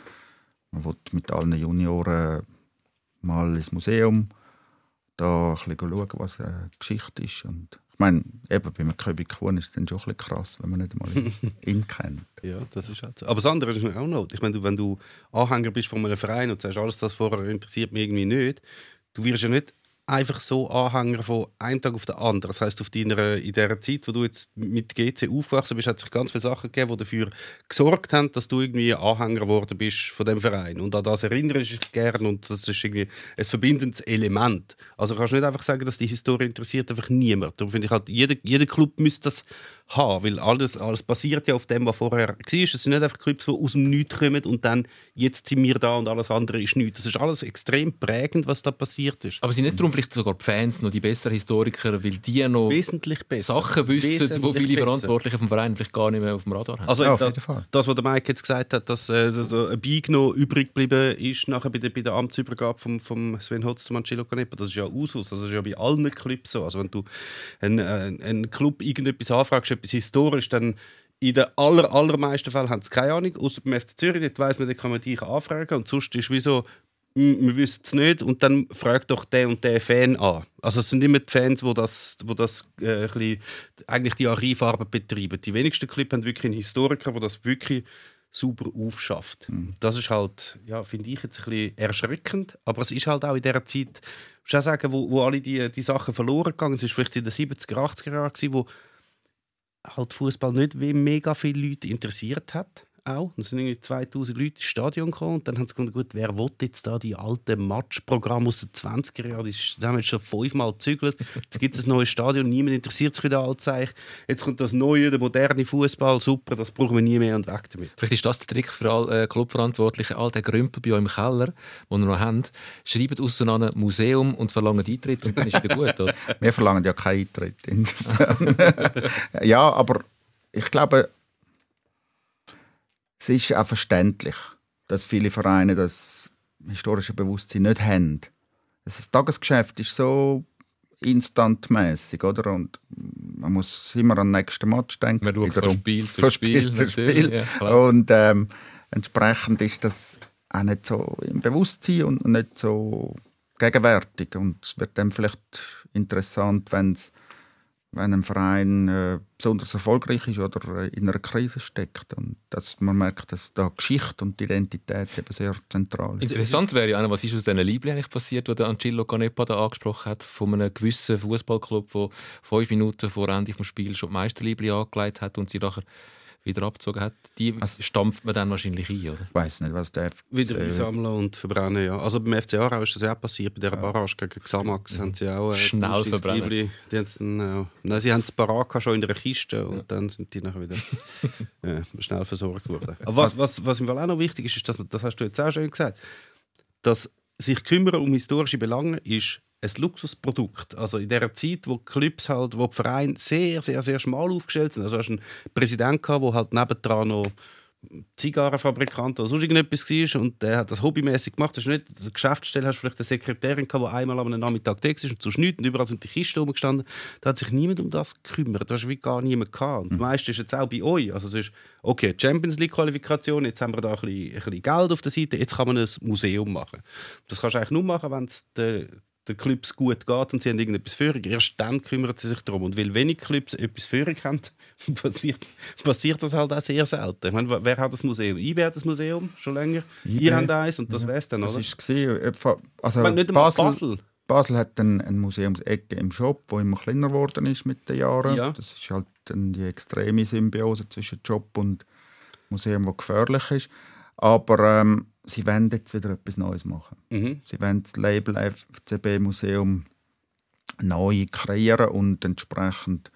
man will mit allen Junioren mal ins Museum, da ein bisschen schauen, was eine Geschichte ist. Und ich meine, eben bei einem Köbi Kuhn ist es dann schon ein bisschen krass, wenn man nicht mal ihn kennt. Ja, das ist halt so. Aber das andere ist auch noch. Ich meine, wenn du Anhänger bist von einem Verein und sagst, alles das vorher interessiert mich irgendwie nicht, du wirst ja nicht einfach so Anhänger von einem Tag auf den anderen. Das heißt, auf deiner, in der Zeit, wo du jetzt mit GC aufgewachsen bist, hat sich ganz viele Sachen gegeben, die dafür gesorgt haben, dass du irgendwie Anhänger geworden bist von dem Verein. Und an das erinnere ich mich gerne und das ist irgendwie ein verbindendes Element. Also kannst du nicht einfach sagen, dass die Historie interessiert einfach niemand. Darum finde ich halt, jeder, jeder Club müsste das haben, weil alles, alles basiert ja auf dem, was vorher war. Es sind nicht einfach Clubs, die aus dem Nichts kommen und dann jetzt sind wir da und alles andere ist nichts. Das ist alles extrem prägend, was da passiert ist. Aber sind nicht darum vielleicht sogar die Fans noch die besseren Historiker, weil die noch Wesentlich besser. Sachen wissen, Wesentlich die viele besser. Verantwortliche vom Verein vielleicht gar nicht mehr auf dem Radar haben? Also Ja, auf jeden Fall. das, was der Mike jetzt gesagt hat, dass äh, so ein Beig noch übrig geblieben ist nachher bei der, bei der Amtsübergabe vom, vom Sven Hotz zum Angelo Canepa, das ist ja Usus, das ist ja bei allen Clubs so. Also wenn du einen, äh, einen Club irgendetwas anfragst, etwas historisch, dann in den aller, allermeisten Fällen haben sie keine Ahnung, außer beim FC Zürich, dort weiss man, da kann man dich anfragen und sonst ist wie so, «Hm, wir wissen es nicht und dann fragt doch der und der Fan an. Also es sind immer die Fans, die das, wo das äh, bisschen, eigentlich die Archivarbeit betreiben. Die wenigsten Clubs haben wirklich einen Historiker, der das wirklich sauber aufschafft. Das ist halt, ja, finde ich jetzt ein bisschen erschreckend, aber es ist halt auch in dieser Zeit, ich muss auch sagen, wo, wo alle die, die Sachen verloren gegangen sind, es war vielleicht in den 70er, 80er Jahren, wo halt Fußball nicht wie mega viele Leute interessiert hat. Auch. Und es sind irgendwie 2000 Leute ins Stadion gekommen und dann haben sie gedacht, gut, wer will jetzt da die alten Matchprogramme aus den 20er Jahren, die haben wir jetzt schon fünfmal gezügelt, jetzt gibt es ein neues Stadion, niemand interessiert sich für den Altzeich, jetzt kommt das neue, der moderne Fußball, super, das brauchen wir nie mehr und weg damit. Vielleicht ist das der Trick für alle äh, Clubverantwortlichen. All den Grümpel bei euch im Keller, den ihr noch habt, schreibt auseinander Museum und verlangt Eintritt und dann ist wieder gut. Oder? Wir verlangen ja keinen Eintritt. Ja, aber ich glaube, es ist auch verständlich, dass viele Vereine das historische Bewusstsein nicht haben. Das Tagesgeschäft ist so instantmäßig, oder? Und man muss immer an den nächsten Match denken. Man schaut von. Spiel zu Spiel, zu Spiel. ja, und ähm, entsprechend ist das auch nicht so im Bewusstsein und nicht so gegenwärtig. Und es wird dann vielleicht interessant, wenn's, wenn ein Verein äh, besonders erfolgreich ist oder äh, in einer Krise steckt. Und dass man merkt, dass da Geschichte und Identität eben sehr zentral ist. Interessant wäre ja, was ist aus diesen Liebling eigentlich passiert, die Angelo Canepa da angesprochen hat, von einem gewissen Fußballclub, der fünf Minuten vor Ende des Spiels schon die Meisterliebling angelegt hat und sie nachher wieder abgezogen hat. Die stampft man dann wahrscheinlich ein, oder? Ich weiß nicht, was der Wieder äh, einsammeln und verbrennen, ja. Also beim FC Aarau ist das ja auch passiert. Bei dieser Barrage gegen Xamax haben sie auch... Äh, Schnell verbrennen. Die haben's dann, äh, nein, sie haben das Baraka schon in einer Kiste und dann sind die nachher wieder äh, schnell versorgt worden. Aber was, was, was Fall auch noch wichtig ist, ist, dass, das hast du jetzt auch schön gesagt, dass sich kümmern um historische Belange ist ein Luxusprodukt. Also in der Zeit, wo die Clubs halt, wo die Vereine sehr, sehr, sehr schmal aufgestellt sind. Also hast du einen Präsidenten gehabt, der halt nebendran noch Zigarrenfabrikant oder sonst irgendetwas war und der hat das hobbymäßig gemacht. Das ist nicht, der Geschäftsstelle hast du vielleicht eine Sekretärin gehabt, die einmal am Nachmittag da ist und sonst nichts und überall sind die Kisten rumgestanden. Da hat sich niemand um das gekümmert. Da hast du wie gar niemand gehabt. Und das meiste ist jetzt auch bei euch. Also es ist, okay, Champions League Qualifikation, jetzt haben wir da ein bisschen, ein bisschen Geld auf der Seite, jetzt kann man ein Museum machen. Das kannst du eigentlich nur machen, wenn es der den Clubs gut geht und sie haben irgendetwas Führung. Erst dann kümmern sie sich darum. Und weil wenig Clubs etwas Führung haben, passiert, passiert das halt auch sehr selten. Ich meine, wer hat das Museum? Ich hat das Museum schon länger. IB. Ihr habt eins und das wär's dann, Das oder? war es. Also ich meine, nicht Basel, Basel. Basel hat eine, eine Museumsecke im Shop, wo immer kleiner geworden ist mit den Jahren. Ja. Das ist halt die extreme Symbiose zwischen Job und Museum, wo gefährlich ist. Aber ähm, sie wollen jetzt wieder etwas Neues machen. Mhm. Sie wollen das Label FCB Museum neu kreieren und entsprechend,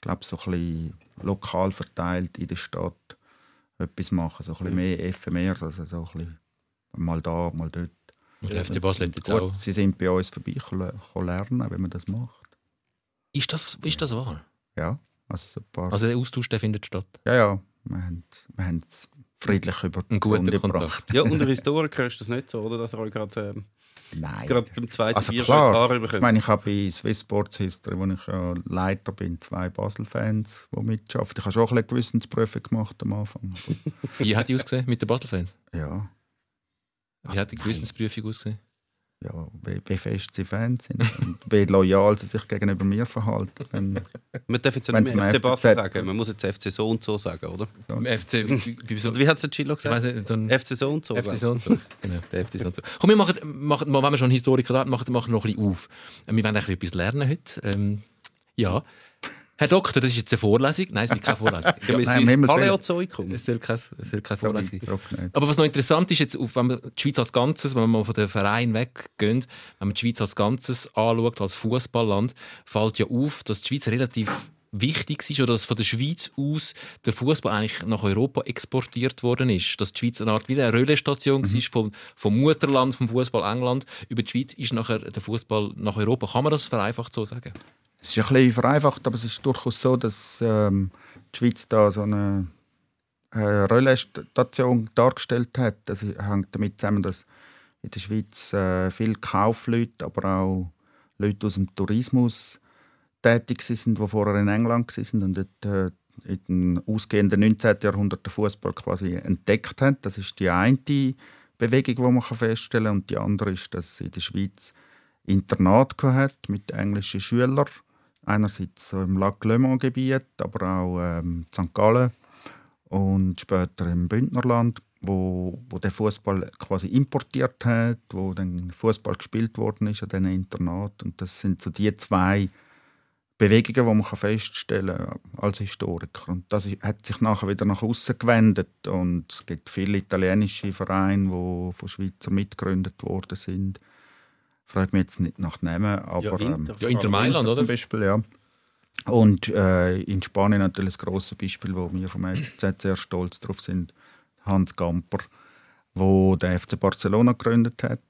glaube so ein bisschen lokal verteilt in der Stadt etwas machen, so ein bisschen mehr Ephemeres, also so ein bisschen mal da, mal dort. Und der FC Basel jetzt Gut, auch. Sie sind bei uns vorbei können lernen, wie man das macht. Ist das, ist das wahr? Ja, also so ein paar. Also der Austausch der findet statt. ja, ja, wir haben, wir haben es friedlich über die Runde Kontakt. gebracht. Ja, unter Historiker ist das nicht so, oder? Dass er euch gerade ähm, Nein. gerade das- beim zweiten also Bier klar, Ich meine, ich habe bei Swiss Sports History, wo ich ja Leiter bin, zwei Basel-Fans, die mitarbeiten. Ich habe schon ein bisschen Gewissensprüfe gemacht am Anfang. Wie hat die ausgesehen mit den Basel-Fans? ja, Wie hat die Gewissensprüfung ausgesehen? Ja wie, wie fest sie Fans sind und wie loyal sie sich gegenüber mir verhalten. Wenn, Man darf jetzt nicht mehr FC Basel sagen, man muss jetzt FC so und so sagen, oder? Im FC. Wie, so, Und wie hat es der Chilo gesagt? nicht, so ein FC so und so. FC so und so. Genau, der FC so und so. Komm, wir machen, machen wenn wir schon Historiker haben, machen, machen wir noch ein bisschen auf. Äh, Wir wollen eigentlich etwas lernen heute. Ähm, ja. Herr Doktor, das ist jetzt eine Vorlesung. Nein, es wird keine Vorlesung. Ja, wir nein, sind. Paläozoikum. Es soll keine, es soll keine Vorlesung sein. Aber was noch interessant ist, jetzt, wenn man die Schweiz als Ganzes, wenn man mal von den Vereinen weggehen, wenn man die Schweiz als Ganzes anschaut, als Fußballland, fällt ja auf, dass die Schweiz relativ wichtig ist oder dass von der Schweiz aus der Fußball eigentlich nach Europa exportiert worden ist. Dass die Schweiz eine Art wie eine Röllestation Mhm. war vom, vom Mutterland, vom Fußball England. Über die Schweiz ist nachher der Fußball nach Europa. Kann man das vereinfacht so sagen? Es ist ein bisschen vereinfacht, aber es ist durchaus so, dass ähm, die Schweiz da so eine äh, Relaisstation dargestellt hat. Das hängt damit zusammen, dass in der Schweiz äh, viele Kaufleute, aber auch Leute aus dem Tourismus tätig sind, die vorher in England waren und dort äh, in den ausgehenden 19. Jahrhundert den Fußball quasi entdeckt haben. Das ist die eine Bewegung, die man feststellen kann. Und die andere ist, dass in der Schweiz Internat hat mit englischen Schülern. Einerseits im Lac Le Mans-Gebiet, aber auch ähm, St. Gallen und später im Bündnerland, wo, wo der Fußball quasi importiert hat, wo dann Fußball gespielt worden ist an diesen Internat. Und das sind so die zwei Bewegungen, die man feststellen kann als Historiker. Und das hat sich nachher wieder nach außen gewendet. Und es gibt viele italienische Vereine, die von Schweizer mitgegründet worden sind. Ich frage mich jetzt nicht nach Namen, aber Ja, ähm, Inter. Ja, Inter Mailand, zum oder? Beispiel, ja. Und äh, in Spanien natürlich das große Beispiel, wo wir vom FCZ sehr stolz drauf sind, Hans Gamper, wo der FC Barcelona gegründet hat.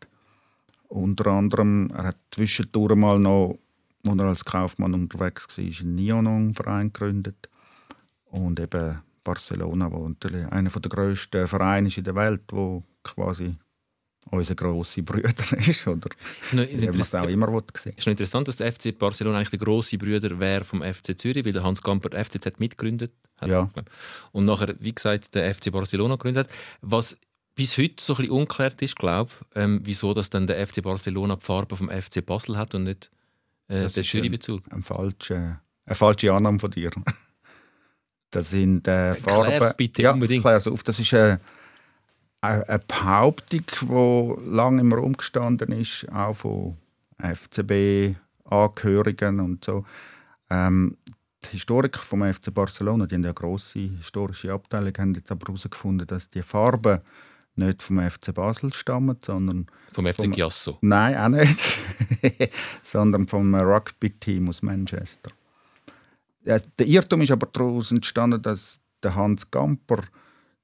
Unter anderem, er hat zwischendurch mal noch, als er als Kaufmann unterwegs war, einen Nyonon-Verein gegründet. Und eben Barcelona, wo natürlich einer der grössten Vereine ist in der Welt, wo quasi unser grosser Bruder ist, oder Noch wie man es auch immer sehen. Es ist noch interessant, dass der FC Barcelona eigentlich der grosse Bruder wäre vom FC Zürich, weil der Hans Gamper der FCZ mitgegründet hat. Ja. Und nachher, wie gesagt, der FC Barcelona gegründet hat. Was bis heute so ein bisschen unklärt ist, glaube ich, ähm, wieso dass dann der FC Barcelona die Farbe vom FC Basel hat und nicht äh, der ist Zürich-Bezug. Ein falsche, eine falsche Annahme von dir. Das sind äh, Farben. bitte ja, unbedingt. klär's auf. Das ist eine, eine Behauptung, die lange im Raum gestanden ist, auch von FCB-Angehörigen und so. Ähm, die Historiker vom FC Barcelona, die haben eine grosse historische Abteilung, haben jetzt aber herausgefunden, dass die Farben nicht vom FC Basel stammen, sondern Vom FC Vom- Chiasso. Nein, auch nicht. Sondern vom Rugby-Team aus Manchester. Der Irrtum ist aber daraus entstanden, dass der Hans Gamper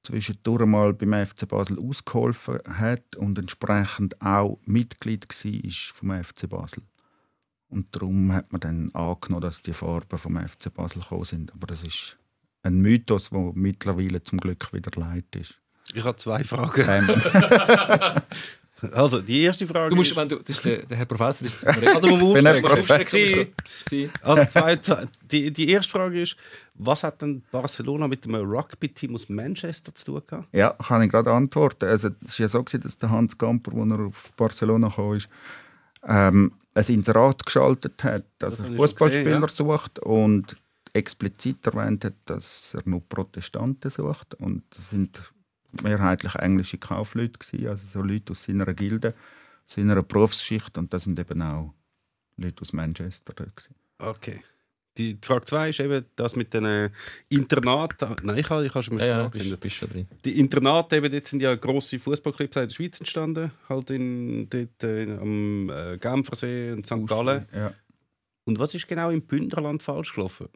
zwischendurch mal beim FC Basel ausgeholfen hat und entsprechend auch Mitglied war vom FC Basel. Und darum hat man dann angenommen, dass die Farben vom FC Basel gekommen sind. Aber das ist ein Mythos, der mittlerweile zum Glück wieder leid ist. Ich habe zwei Fragen. Ähm, Also, die erste Frage Du musst, ist... wenn du, das ist der, der Herr Professor ist. Also, man muss bin ein aufstrecken. Professor. Die- Also zwei, zwei, die, die erste Frage ist, was hat denn Barcelona mit dem Rugby-Team aus Manchester zu tun gehabt? Ja, kann ich gerade antworten. Also, es war ja so, dass der Hans Gamper, als er auf Barcelona kam, ist, ähm, ein Inserat geschaltet hat, dass Das er Fußballspieler gesehen, sucht und explizit erwähnt hat, dass er nur Protestanten sucht. Und das sind mehrheitlich englische Kaufleute, gewesen, also so Leute aus seiner Gilde, seiner Berufsschicht. Und das sind eben auch Leute aus Manchester. Gewesen. Okay. Die, Frage 2 ist eben das mit den äh, Internaten. Nein, ich habe ich habe schon mal Ja, ja, bist, bist schon drin. Die Internate eben, dort sind ja grosse Fußballclubs in der Schweiz entstanden, halt in, dort, äh, am äh, Genfersee und St. Gallen. Ja. Und was ist genau im Bündnerland falsch gelaufen?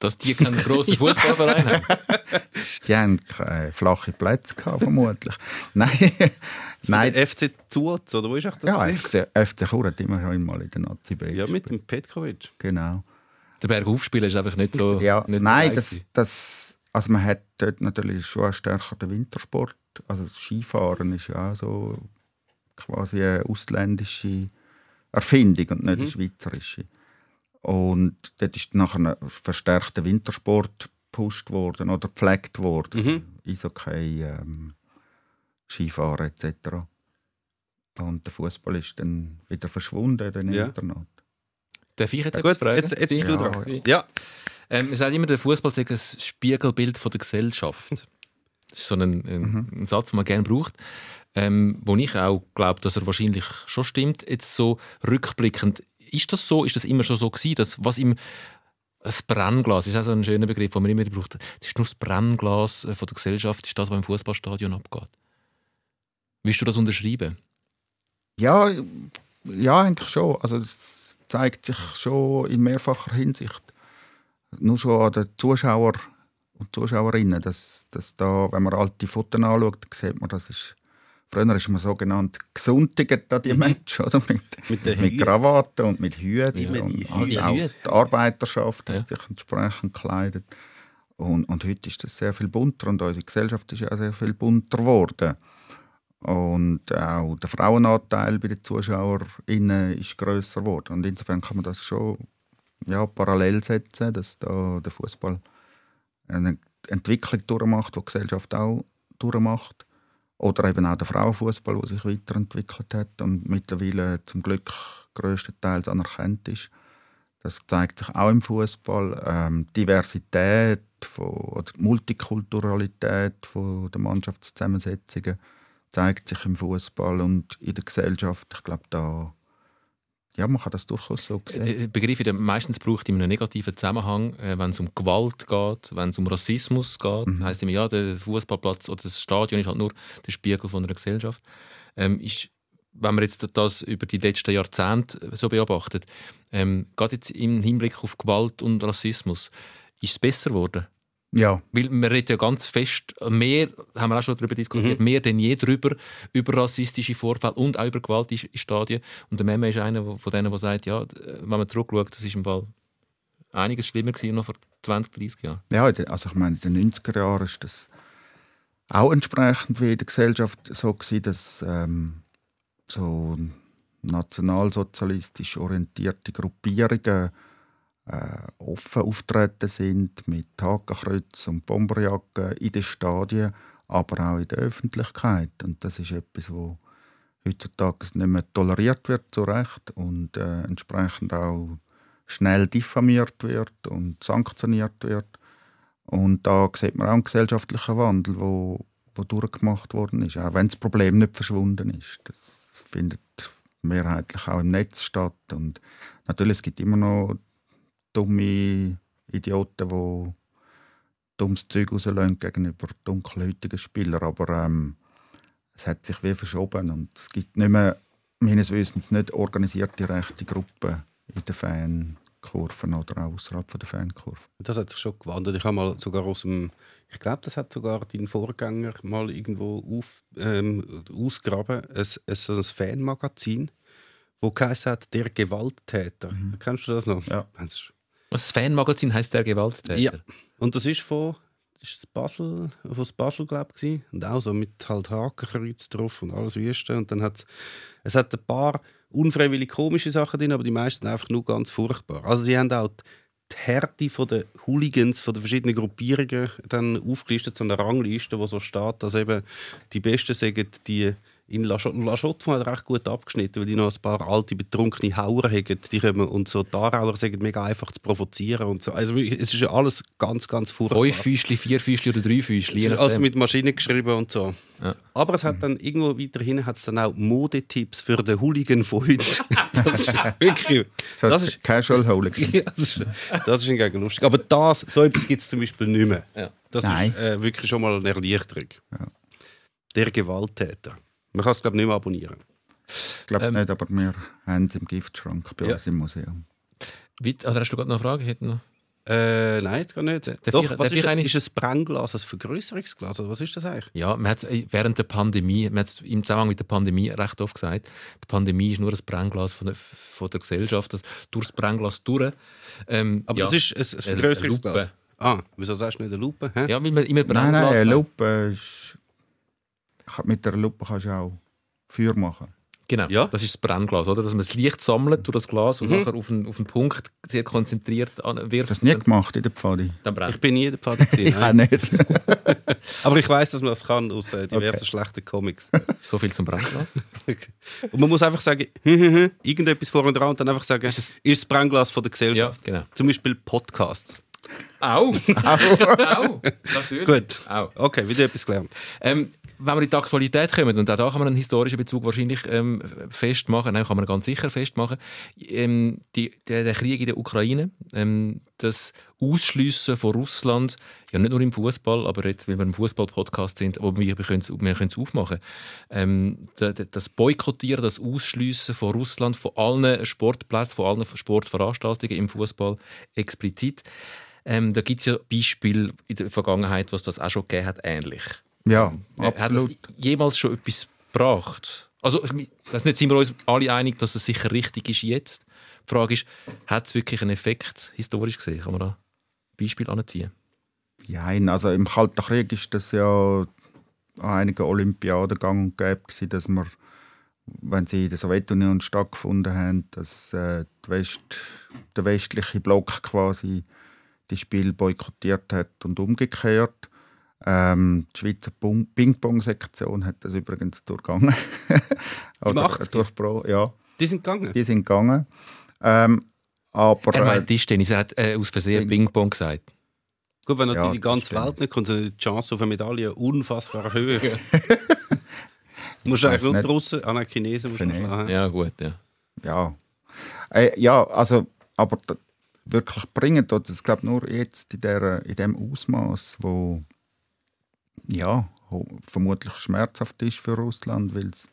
Dass die keinen grossen Fußballverein haben. Die haben keine flache Plätze gehabt, vermutlich. Nein, nein. FC Zuz, oder wo ist auch das? Ja? FC, FC Chur hat immerhin mal in der Nazi B ja, mit dem Petkovic. Genau. Der Berg aufspielen ist einfach nicht so. Ja, nicht nein, dabei das, das, also man hat dort natürlich schon stärker den Wintersport. Also das Skifahren ist ja auch so quasi eine ausländische Erfindung und nicht eine schweizerische. Und dort ist nachher ein verstärkter Wintersport gepusht worden oder gepflegt worden. Mhm. Eishockey, ähm, Skifahren etc. Und der Fußball ist dann wieder verschwunden in den Ja. Internat. Darf ich jetzt Gut, etwas fragen? jetzt, jetzt bist du Ja. dran. Ja. Ähm, man sagt immer, der Fußball sei ein Spiegelbild von der Gesellschaft. Das ist so ein, ein, ein Satz, den man gerne braucht. Ähm, wo ich auch glaube, dass er wahrscheinlich schon stimmt. Jetzt so rückblickend, ist das so? Ist das immer schon so gewesen, dass was im das Brennglas ist auch so ein schöner Begriff, den man immer braucht. Das ist nur das Brennglas äh, von der Gesellschaft, ist das, was im Fußballstadion abgeht. Willst du das unterschreiben? Ja, ja, eigentlich schon. Also es zeigt sich schon in mehrfacher Hinsicht. Nur schon an den Zuschauer und Zuschauerinnen, dass, dass da, wenn man alte Fotos anschaut, sieht man, das ist Früher ist man sogenannt gesundigt an die Match, oder? Mit, Mit mit Hüten. Krawatten und mit Hüten. Immer Und die halt auch die Arbeiterschaft Ja. hat sich entsprechend gekleidet. Und, und heute ist das sehr viel bunter und unsere Gesellschaft ist ja auch sehr viel bunter geworden. Und auch der Frauenanteil bei den ZuschauerInnen ist grösser geworden. Und insofern kann man das schon ja, parallel setzen, dass da der Fußball eine Entwicklung durchmacht, die die Gesellschaft auch durchmacht. Oder eben auch der Frauenfußball, der sich weiterentwickelt hat und mittlerweile zum Glück größtenteils anerkannt ist. Das zeigt sich auch im Fußball. Ähm, Diversität von, oder Multikulturalität von der Mannschaftszusammensetzungen zeigt sich im Fußball und in der Gesellschaft. Ich glaube, da ja, man kann das durchaus so sehen. Der Begriff wird ja meistens gebraucht in einem negativen Zusammenhang, äh, wenn es um Gewalt geht, wenn es um Rassismus geht. Mhm. Heißt immer, ja, der Fußballplatz oder das Stadion ist halt nur der Spiegel von einer Gesellschaft. Ähm, ist, wenn man jetzt das über die letzten Jahrzehnte so beobachtet, ähm, gerade jetzt im Hinblick auf Gewalt und Rassismus, ist es besser geworden? Ja, Weil man redet ja ganz fest, mehr, haben wir auch schon darüber diskutiert, mehr denn je darüber, über rassistische Vorfälle und auch über Gewalt in Stadien. Und der Meme ist einer von denen, der sagt, ja, wenn man zurückschaut, das ist im Fall einiges schlimmer gewesen, noch vor 20, 30 Jahren. Ja, also ich meine, in den 90er Jahren ist das auch entsprechend wie in der Gesellschaft so gewesen, dass ähm, so nationalsozialistisch orientierte Gruppierungen äh, offen auftreten sind mit Hakenkreuz und Bomberjacken in den Stadien, aber auch in der Öffentlichkeit. Und das ist etwas, wo heutzutage nicht mehr toleriert wird, zu Recht, und äh, entsprechend auch schnell diffamiert wird und sanktioniert wird. Und da sieht man auch einen gesellschaftlichen Wandel, wo, wo durchgemacht worden ist, auch wenn das Problem nicht verschwunden ist. Das findet mehrheitlich auch im Netz statt. Und natürlich, es gibt immer noch dumme Idioten, die dummes Zeug rauslassen gegenüber dunkelhäutigen Spielern, aber ähm, es hat sich wie verschoben und es gibt nicht mehr, meines Wissens, nicht organisierte rechte Gruppen in den Fankurven oder auch außerhalb der Fankurven. Das hat sich schon gewandelt. Ich habe mal sogar aus dem, ich glaube, das hat sogar dein Vorgänger mal irgendwo auf, ähm, ausgraben, ein, ein, so ein Fanmagazin, wo geheißen hat, der Gewalttäter. Kennst du das noch? Ja. Das ist- Was Fanmagazin heißt der Gewalttäter? Ja. Und das ist von ist es Basel, von Basel glaube ich, und auch so mit halt Hakenkreuz drauf und alles Wüste. Und dann hat es hat ein paar unfreiwillig komische Sachen drin, aber die meisten einfach nur ganz furchtbar. Also sie haben auch die Härte der Hooligans, von den verschiedenen Gruppierungen dann aufgelistet, so eine Rangliste, wo so steht, dass eben die Besten sagen, die in La Chaux- La Chaux-de-Fonds hat recht gut abgeschnitten, weil die noch ein paar alte, betrunkene Hauer haben. Die kommen, und so Aarauer sagen, mega einfach zu provozieren. Und so. Also es ist ja alles ganz, ganz furchtbar. Fünf Füßchen, vier Füßchen oder drei Füßchen. alles mit Maschinen geschrieben und so. Ja. Aber es hat dann irgendwo weiterhin hat's dann auch Modetipps für den Hooligan von heute. Das ist wirklich. So Das ist- Casual. Ja, das, ist, das ist hingegen lustig. Aber das, so etwas gibt es zum Beispiel nicht mehr. Ja. Das Nein. ist äh, wirklich schon mal eine Erleichterung. Der Gewalttäter. Man kann es, glaube ich, nicht mehr abonnieren. Ich glaube es Ähm. nicht, aber wir haben es im Giftschrank bei Ja. uns im Museum. Weit, oder hast du gerade noch eine Frage? Ich hätte noch. Äh, nein, jetzt gar nicht. Darf Doch, ich- was darf ist, ich eine- ist ein Brennglas, ein Vergrößerungsglas? Oder was ist das eigentlich? Ja, man hat während der Pandemie, man hat im Zusammenhang mit der Pandemie recht oft gesagt, die Pandemie ist nur ein Brennglas von der, von der Gesellschaft, das durchs Brennglas durch. Ähm, Aber ja, das ist ein, ein Eine Vergrößerungsglas. Lupe. Ah, wieso sagst du nicht eine Lupe? Hä? Ja, weil man immer Nein, Brennglas nein, eine sagt. Lupe ist... Mit der Lupe kannst du auch Feuer machen. Genau, Ja. das ist das Brennglas, oder? Dass man das Licht sammelt durch das Glas und Mhm. nachher auf einen, auf einen Punkt sehr konzentriert wirft. Das nie gemacht in der Pfade. Ich bin nie in der Pfade. Ich auch nicht. Aber ich weiß, dass man das kann aus äh, diversen schlechten Comics. So viel zum Brennglas. Und man muss einfach sagen, irgendetwas vor und dran und dann einfach sagen, ist es- das Brennglas von der ja, Gesellschaft. genau. Zum Beispiel Podcasts. Au! Au! Natürlich. Gut. Au. Okay, wieder etwas gelernt. Ähm, wenn wir in die Aktualität kommen, und auch da kann man einen historischen Bezug wahrscheinlich ähm, festmachen, nein, kann man ganz sicher festmachen, ähm, die, der, der Krieg in der Ukraine, ähm, das Ausschliessen von Russland, ja nicht nur im Fußball, aber jetzt, weil wir im Fußball-Podcast sind, aber wir können es wir aufmachen, ähm, da- da- das Boykottieren, das Ausschliessen von Russland von allen Sportplätzen, von allen Sportveranstaltungen im Fußball explizit. Ähm, da gibt es ja Beispiele in der Vergangenheit, was das auch schon gegeben hat, ähnlich. Ja, Äh, Hat absolut. das jemals schon etwas gebracht? Also, weiß nicht, sind wir uns alle einig, dass es sicher richtig ist jetzt? Die Frage ist, hat es wirklich einen Effekt historisch gesehen? Kann man da ein Beispiel anziehen? Nein, also im Kalten Krieg ist das ja an einigen Olympiaden gang und gäbe gewesen, dass man, wenn sie in der Sowjetunion stattgefunden haben, dass äh, West, der westliche Block quasi die Spiel boykottiert hat und umgekehrt. Ähm, die Schweizer Ping-Pong-Sektion hat das übrigens durchgegangen. Oder 80er? durchbro- ja, Die sind gegangen. die sind gegangen. Ähm, aber Er äh, meint Tischtennis, er hat äh, aus Versehen Ping- Ping-Pong gesagt. Gut, wenn Ja, natürlich die ganze. Welt nicht kommt, sind die Chancen auf eine Medaille unfassbar hoch. Musst du Ich eigentlich nur die. Russen, ah nein, Chinesen musst du. Ja, gut, ja. ja. Äh, ja, also, aber wirklich bringen tut es, glaube nur jetzt in, der, in dem Ausmaß, wo ja, vermutlich schmerzhaft ist für Russland, weil es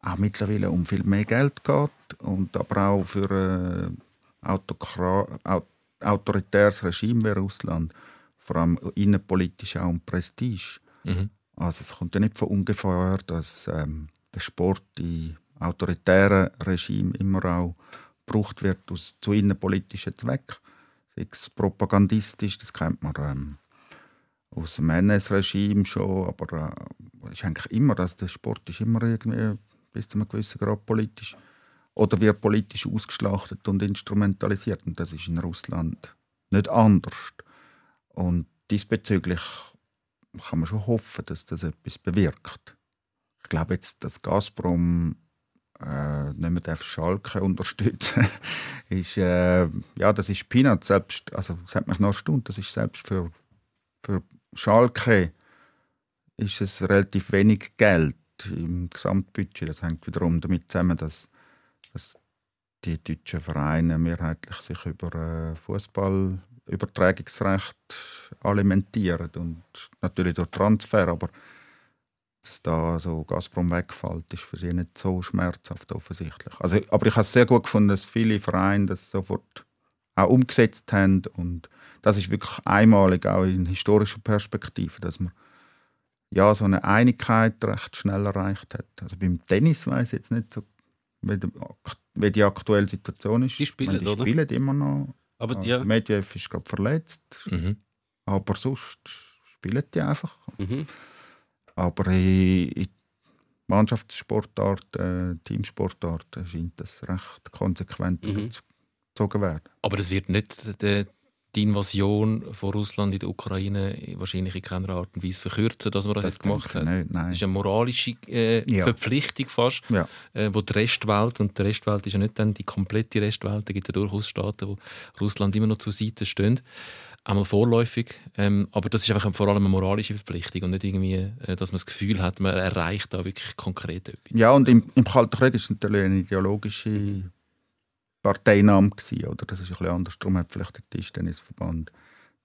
auch mittlerweile um viel mehr Geld geht und aber auch für ein Autokra au autoritäres Regime wie Russland, vor allem innenpolitisch auch um Prestige. Mhm. Also es kommt ja nicht von ungefähr, dass ähm, der Sport in autoritären Regimen immer auch gebraucht wird aus, zu innenpolitischen Zwecken. Sei es propagandistisch, das kennt man ähm, aus dem NS-Regime schon, aber äh, ist eigentlich immer, dass der Sport ist immer irgendwie bis zu einem gewissen Grad politisch oder wird politisch ausgeschlachtet und instrumentalisiert und das ist in Russland nicht anders. Und diesbezüglich kann man schon hoffen, dass das etwas bewirkt. Ich glaube jetzt, dass Gazprom äh, nicht mehr darf Schalke unterstützen ist äh, ja das ist Peanuts selbst also das hat mich noch erstaunt das ist selbst für für Schalke ist es relativ wenig Geld im Gesamtbudget das hängt wiederum damit zusammen dass, dass die deutschen Vereine mehrheitlich sich über äh, Fußball Übertragungsrecht alimentieren und natürlich durch Transfer, aber dass da so Gazprom wegfällt, ist für sie nicht so schmerzhaft offensichtlich. Also, aber ich habe es sehr gut gefunden, dass viele Vereine das sofort auch umgesetzt haben und das ist wirklich einmalig auch in historischer Perspektive, dass man ja so eine Einigkeit recht schnell erreicht hat. Also beim Tennis weiß ich jetzt nicht so, wie die, aktuelle Situation ist. Die spielen, meine, die oder? spielen immer noch. Aber Ja. ja, Medvedev ist gerade verletzt, Mhm. aber sonst spielen die einfach. mhm. Aber in, in Mannschaftssportarten, Teamsportarten scheint das recht konsequent Mhm. durchgezogen werden. Aber es wird nicht die, die Invasion von Russland in der Ukraine wahrscheinlich in keiner Art und Weise verkürzen, dass man das, jetzt gemacht hat. ich Nicht, nein. Das ist eine moralische äh, Ja. Verpflichtung fast, Ja. äh, wo die Restwelt, und die Restwelt ist ja nicht dann die komplette Restwelt, da gibt es ja durchaus Staaten, wo Russland immer noch zur Seite stehen, einmal vorläufig, ähm, aber das ist einfach vor allem eine moralische Verpflichtung und nicht irgendwie, äh, dass man das Gefühl hat, man erreicht da wirklich konkret etwas. Ja, und im, im Kalten Krieg ist es natürlich eine ideologische Parteinahme gewesen, oder? Das ist ein bisschen anders. Darum hat vielleicht der Tischtennisverband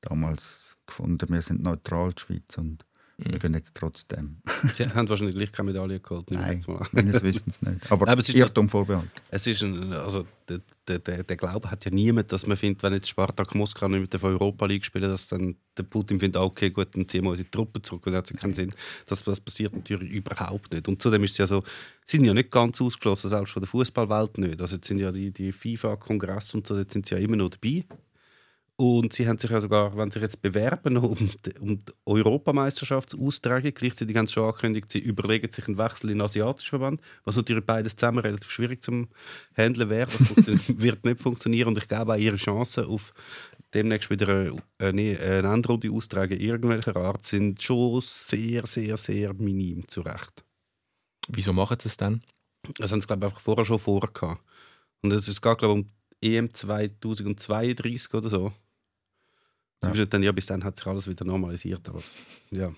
damals gefunden, wir sind neutral, die Schweiz, und wir gehen jetzt trotzdem. Sie haben wahrscheinlich gleich keine Medaille geholt. Nein, meines Wissens nicht. Aber, Aber es ist Irrtum vorbehalten. Es ist ein, also der, der, der, der Glaube hat ja niemand, dass man findet, wenn jetzt Spartak Moskau nicht mit der Europa League spielen, dass dann der Putin findet, okay, gut, dann ziehen wir unsere Truppen zurück. Und das hat keinen Sinn. Das, das passiert natürlich überhaupt nicht. Und zudem ist es ja so, sie sind ja nicht ganz ausgeschlossen, selbst von der Fußballwelt nicht. Also jetzt sind ja die, die FIFA-Kongresse und so, jetzt sind sie ja immer noch dabei. Und sie haben sich ja sogar, wenn sie sich jetzt bewerben um die, um die Europameisterschaftsaustragung, gleichzeitig haben sie schon angekündigt, sie überlegen sich einen Wechsel in den asiatischen Verband, was natürlich beides zusammen relativ schwierig zum Handeln wäre. Das wird nicht funktionieren und ich glaube auch ihre Chancen auf demnächst wieder eine, eine, eine Endrunde austragen irgendwelcher Art sind schon sehr, sehr, sehr minim zu Recht. Wieso machen sie es dann? Das haben sie, glaube ich, einfach vorher schon vorgehabt. Und es geht, glaube ich, um EM 2032 oder so. Ja. Dann, ja, bis dann hat sich alles wieder normalisiert. Aber, ja.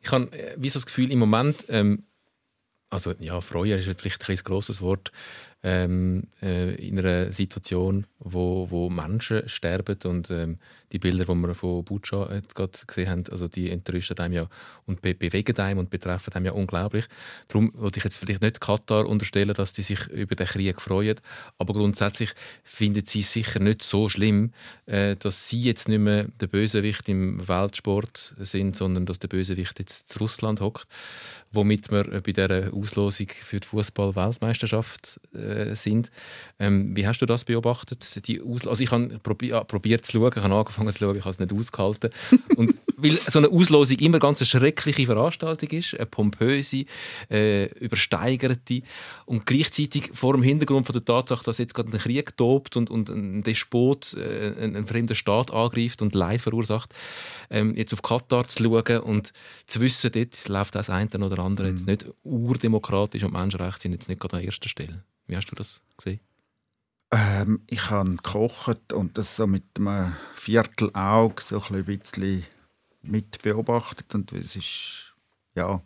Ich habe äh, wie so das Gefühl, im Moment, ähm, also ja, freuen ist vielleicht ein, ein grosses Wort, ähm, äh, in einer Situation, wo, wo Menschen sterben und ähm, die Bilder, die wir von Butscha äh, gesehen haben, also die entrüsten einem ja und be bewegen einem und betreffen einem ja unglaublich. Darum würde ich jetzt vielleicht nicht Katar unterstellen, dass die sich über den Krieg freuen, aber grundsätzlich finden sie es sicher nicht so schlimm, äh, dass sie jetzt nicht mehr der Bösewicht im Weltsport sind, sondern dass der Bösewicht jetzt zu Russland hockt, womit wir äh, bei dieser Auslosung für die Fußball-Weltmeisterschaft äh, sind. Ähm, wie hast du das beobachtet? Die also ich habe probi ja, probiert zu schauen, ich habe angefangen zu schauen, ich habe es nicht ausgehalten. Und weil so eine Auslosung immer ganz eine schreckliche Veranstaltung ist, eine pompöse, äh, übersteigerte und gleichzeitig vor dem Hintergrund von der Tatsache, dass jetzt gerade ein Krieg tobt und, und ein Despot äh, einen, einen fremden Staat angreift und Leid verursacht, ähm, jetzt auf Katar zu schauen und zu wissen, dort läuft das eine oder andere jetzt nicht urdemokratisch und Menschenrechte sind jetzt nicht gerade an erster Stelle. Wie hast du das gesehen? Ähm, ich habe gekocht und das so mit einem Viertelauge so ein bisschen mit beobachtet und es ist ja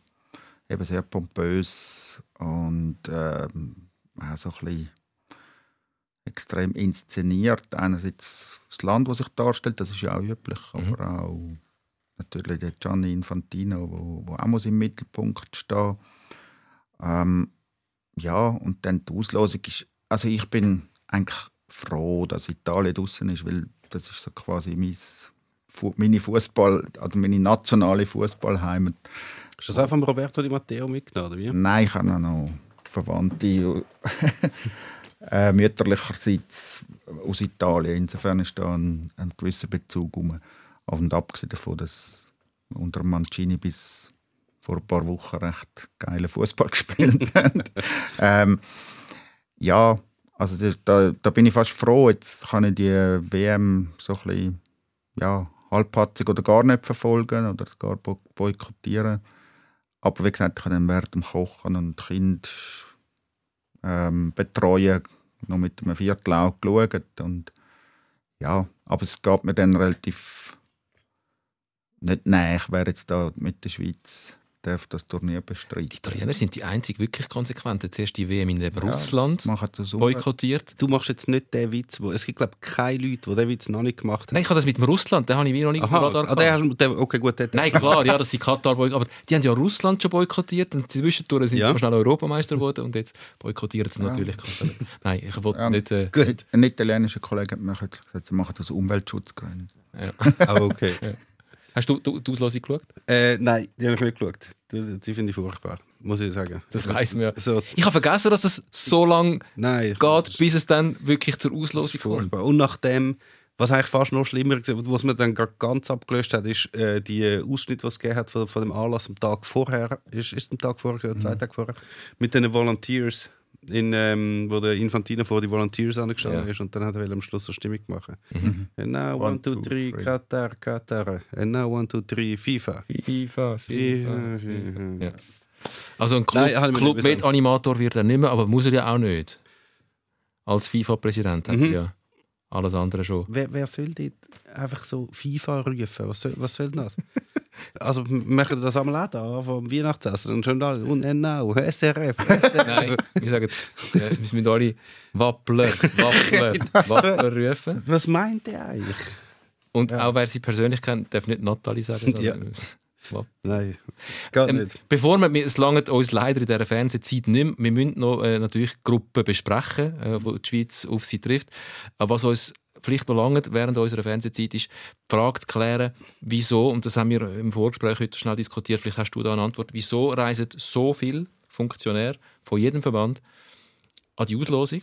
eben sehr pompös und ähm, auch so ein bisschen extrem inszeniert. Einerseits das Land, das sich darstellt, das ist ja auch üblich, Mhm. aber auch natürlich der Gianni Infantino, wo, wo auch muss im Mittelpunkt stehen. Ähm, ja, und dann die Auslosung ist, also ich bin eigentlich froh, dass Italien draußen ist, weil das ist so quasi mein, meine Fußball, also meine nationale Fußballheimat. Hast du das auch von Roberto Di Matteo mitgenommen, oder wie? Nein, ich habe noch Verwandte äh, mütterlicherseits aus Italien. Insofern ist da ein, ein gewisser Bezug um. Und abgesehen davon, dass unter Mancini bis vor ein paar Wochen recht geile Fußball gespielt haben. ähm, ja, also da, da bin ich fast froh. Jetzt kann ich die WM so ein bisschen ja, halbpatzig oder gar nicht verfolgen oder gar bo- boykottieren. Aber wie gesagt, ich habe dann während dem Kochen und Kind ähm, betreuen noch mit einem Viertelauge geschaut. Und ja, aber es geht mir dann relativ nicht näher, wer jetzt da mit der Schweiz darf das Turnier bestreiten. Die Italiener sind die einzig wirklich konsequenten. Zuerst die WM in Russland so super. boykottiert. Du machst jetzt nicht den Witz, wo es gibt glaube ich keine Leute, die den Witz noch nicht gemacht haben. Nein, ich habe das mit dem Russland, den habe ich wie noch nicht Aha, Radar ah, den den, okay gut, den, Nein, klar, ja, dass sie Katar boykottiert. Aber die haben ja Russland schon boykottiert und zwischendurch sind Ja. sie schnell Europameister geworden und jetzt boykottieren sie natürlich Katar. Nein, ich wollte Ja. nicht... Äh, Gut. Ein italienischer Kollege hat mir kürzlich gesagt, sie machen das aus Umweltschutzgründen. Ah, okay. Hast du die die Auslosung geschaut? äh, nein, die habe ich nicht geschaut. Die, die finde ich furchtbar, muss ich sagen. Das weiss man ja. So, Ich habe vergessen, dass es so lange nein. geht, bis es dann wirklich zur Auslosung kommt. Und nachdem, was eigentlich fast noch schlimmer war, was man dann ganz abgelöst hat, ist äh, die Ausschnitt, die es gegeben hat von, von dem Anlass am Tag vorher, ist, ist am Tag vorher, oder zwei Tage vorher, mit den Volunteers, in, ähm, wo der Infantino vor die Volunteers angestanden Ja. ist und dann hat er am Schluss eine Stimmung gemacht. And now one, One, two, three, three. Qatar, Qatar. And now one, two, three, FIFA. FIFA, FIFA, FIFA. Ja. Also ein Nein, Club, nicht Club mit Animator wird er nicht mehr, aber muss er ja auch nicht. Als FIFA-Präsident hat Mhm. er ja alles andere schon. Wer, wer soll dort einfach so FIFA rufen? Was soll, was soll das? Also machen das am Laden an, vom Weihnachtsessen und schon da und genau, SRF, SRF. Nein, wir sagen, äh, wir müssen alle Wappler, Wappler, Wappler rufen. Was meint ihr eigentlich? Und auch wer sie persönlich kennt, darf nicht Nathalie sagen. Ja. Wapp- Nein, gar Ähm, nicht. bevor wir, es langt uns leider in dieser Fernsehzeit nicht mehr. Wir müssen noch äh, natürlich Gruppen besprechen, äh, wo die Schweiz auf sie trifft. Aber was uns vielleicht noch langt während unserer Fernsehzeit ist, die Frage zu klären, wieso, und das haben wir im Vorgespräch heute schnell diskutiert, vielleicht hast du da eine Antwort, wieso reisen so viele Funktionäre von jedem Verband an die Auslosung?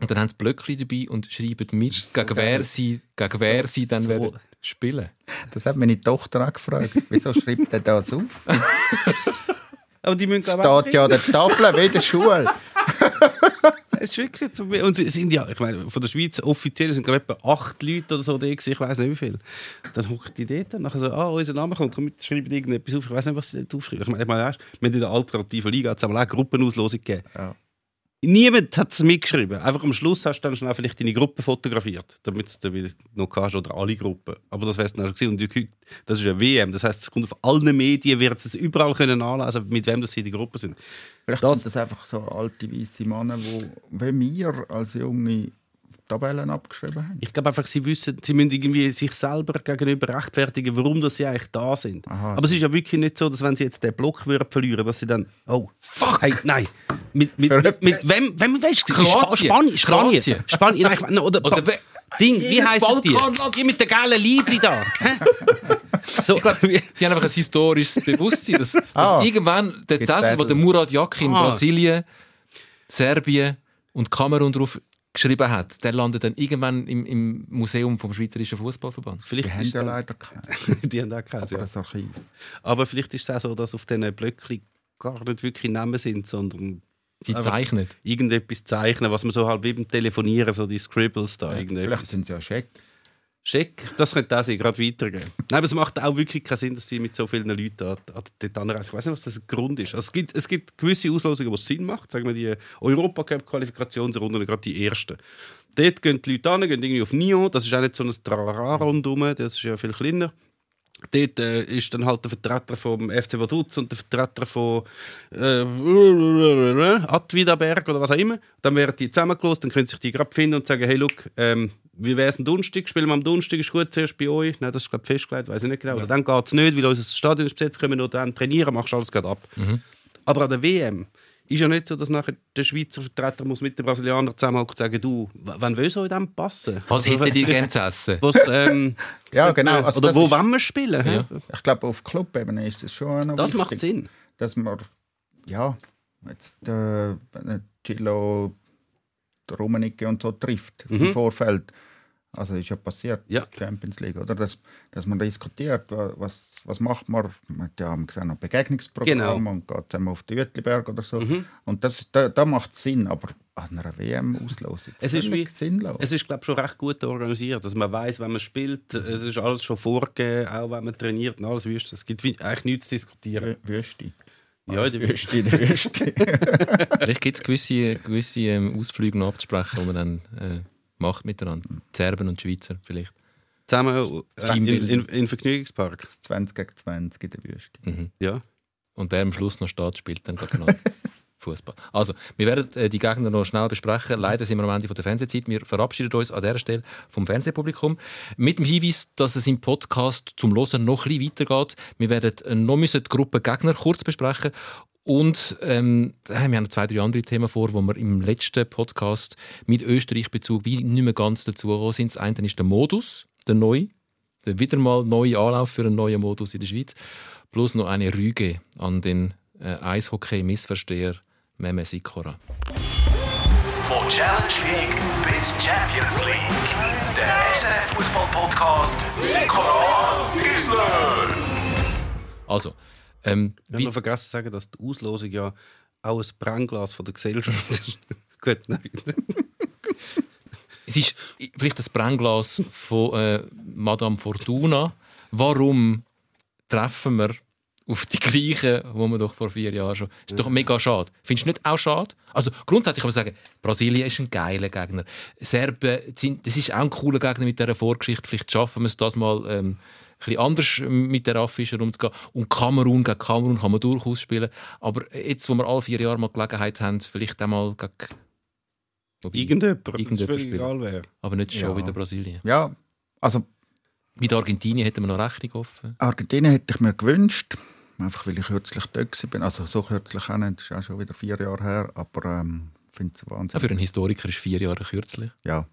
Und dann haben sie Blöckchen dabei und schreiben mit, gegen wer sie, gegen wer sie dann so- werden spielen. Das hat meine Tochter auch gefragt. Wieso schreibt er das auf? Aber die müssen Steht ja an der Tafel wie in der Schule. Es ist wirklich. Und sie sind ja, ich meine, von der Schweiz offiziell sind glaube etwa acht Leute oder so da gewesen, ich weiß nicht wie viel. Dann hockt die dort und nachher so, ah, unser Name kommt, komm, mit, schreiben irgendetwas auf, ich weiß nicht, was sie dort aufschreiben. Ich meine, ich meine weißt, wir haben in der alternativen Liga aber auch Gruppenauslosung gegeben. Ja. Niemand hat es mitgeschrieben. Einfach am Schluss hast du dann schnell vielleicht deine Gruppe fotografiert, damit es dann wieder noch kannst, oder alle Gruppen. Aber das wär's dann auch schon gewesen. Und das ist eine WM, das heißt, es kommt auf allen Medien, wird es überall können anlesen, mit wem das sie in die Gruppe sind. Vielleicht Das- sind das einfach so alte weiße Männer, die wie wir als Junge Tabellen abgeschrieben haben. Ich glaube einfach, sie wissen, sie müssen irgendwie sich selber gegenüber rechtfertigen, warum dass sie eigentlich da sind. Aha. Aber es ist ja wirklich nicht so, dass wenn sie jetzt den Block würden verlieren, dass sie dann, oh, fuck, hey, nein, mit, mit, mit, mit wem, wem weißt du? Kroatien. Spanien, Spanien. Spanien, nein, oder, Oder Ding, wie heisst die? Die mit den gelben Liebli da. so, wie- Die haben einfach ein historisches Bewusstsein. Dass, dass Ah. irgendwann der Zettel, wo der Murat Yakin in Ah. Brasilien, Serbien und Kamerun drauf geschrieben hat, der landet dann irgendwann im, im Museum vom Schweizerischen Fußballverband. Die vielleicht haben ist ja leider keine. die haben auch keinen, Aber ja. das Archiv. Aber vielleicht ist es auch so, dass auf diesen Blöcken gar nicht wirklich Namen sind, sondern Die zeichnet. irgendetwas zeichnen, was man so halt wie beim Telefonieren, so die Scribbles da, Vielleicht irgendetwas. sind sie ja Scheck. Schick, das könnte auch sein, gerade weitergehen. Nein, aber es macht auch wirklich keinen Sinn, dass die mit so vielen Leuten an, an dort anreisen. Ich weiß nicht, was das Grund ist. Also es, gibt, es gibt gewisse Auslosungen, wo es Sinn macht. Sagen wir die Europacup-Qualifikationsrunde, gerade die ersten. Dort gehen die Leute an, gehen irgendwie auf Nyon. Das ist auch nicht so ein Trara rundum, das ist ja viel kleiner. Dort äh, ist dann halt der Vertreter vom FC Vaduz und der Vertreter von äh, Adwidaberg oder was auch immer. Dann werden die zusammengelost, dann können sich die gerade finden und sagen, hey, look, ähm, wie wäre es am Donnerstag? Spielen wir am Donnerstag, ist gut, zuerst bei euch. Nein, das ist glaube festgelegt, weiß ich nicht genau. Oder dann geht es nicht, weil unser Stadion ist besetzt, können wir nur dann trainieren, machst alles gerade ab. Aber an der WM ist ja nicht so, dass nachher der Schweizer Vertreter muss mit den Brasilianern zusammenhocken und sagen, du, wann willst du in dem passen? Was hättet ihr gerne zu essen? Was, ähm, Ja, genau. Also oder wo ist- wollen wir spielen? Ja. Ich glaube, auf Clubebene ist das schon noch Das wichtig, macht Sinn. Dass man, ja, jetzt, äh, wenn ein Gillo, der Rummenigge und so trifft im Vorfeld. Also ist ja passiert, Ja. Champions League, oder? Dass, dass man diskutiert, wa- was, was macht man. Hat ja gesehen, noch Begegnungsprogramm Genau. und geht zusammen auf den Uetliberg oder so. Und das, da, da macht es Sinn, aber an einer WM-Auslosung Es ist wie- sinnlos. Es ist, glaube schon recht gut organisiert. Dass man weiß, wenn man spielt. Es ist alles schon vorgegeben, auch wenn man trainiert und alles wüsste. Es gibt eigentlich nichts zu diskutieren. Wü- Wüste. Ja, die Wüste in der Wüste. Vielleicht gibt es gewisse, gewisse ähm, Ausflüge noch abzusprechen, die man dann äh, macht miteinander. Die Serben und die Schweizer vielleicht. Zusammen äh, in, in, in Vergnügungspark. 20 gegen 20 in der Wüste. Ja. Und wer am Schluss noch steht, spielt dann gerade genau Fußball. Also, wir werden äh, die Gegner noch schnell besprechen. Leider sind wir am Ende von der Fernsehzeit. Wir verabschieden uns an dieser Stelle vom Fernsehpublikum mit dem Hinweis, dass es im Podcast zum Hören noch ein bisschen weitergeht. Wir werden äh, noch müssen die Gruppe Gegner kurz besprechen und ähm, haben wir noch zwei, drei andere Themen vor, wo wir im letzten Podcast mit Österreich-Bezug wie nicht mehr ganz dazu gekommen sind. Das eine ist der Modus, der neue, der wieder mal neue Anlauf für einen neuen Modus in der Schweiz, plus noch eine Rüge an den äh, Eishockey-Missversteher Meme Sikora. Von Challenge League bis Champions League. Der SRF Fußball Podcast Sikora Gisler. Also, ähm, Ich habe noch vergessen zu sagen, dass die Auslosung ja auch ein Brennglas von der Gesellschaft ist. Gut, nein. es ist vielleicht das Brennglas von äh, Madame Fortuna. Warum treffen wir auf die gleichen, wo wir doch vor vier Jahren schon. Ist doch mega schade. Findest du nicht auch schade? Also grundsätzlich kann man sagen, Brasilien ist ein geiler Gegner. Serben sind, das ist auch ein cooler Gegner mit dieser Vorgeschichte. Vielleicht schaffen wir es das mal ähm, bisschen anders mit der Raffischer umzugehen. Und Kamerun gegen Kamerun kann man durchaus spielen. Aber jetzt, wo wir alle vier Jahre mal Gelegenheit haben, vielleicht einmal gegen... Wobei, Irgendjemand, das Irgendjemand spielen. egal wer. Aber nicht schon Ja. wieder Brasilien. Ja, also Mit Argentinien hätten wir noch Rechnung offen. Argentinien hätte ich mir gewünscht, einfach weil ich kürzlich dort bin. Also so kürzlich auch nicht, das ist auch schon wieder vier Jahre her, aber ähm, ich finde es Auch Wahnsinn. für einen Historiker ist vier Jahre kürzlich. Ja,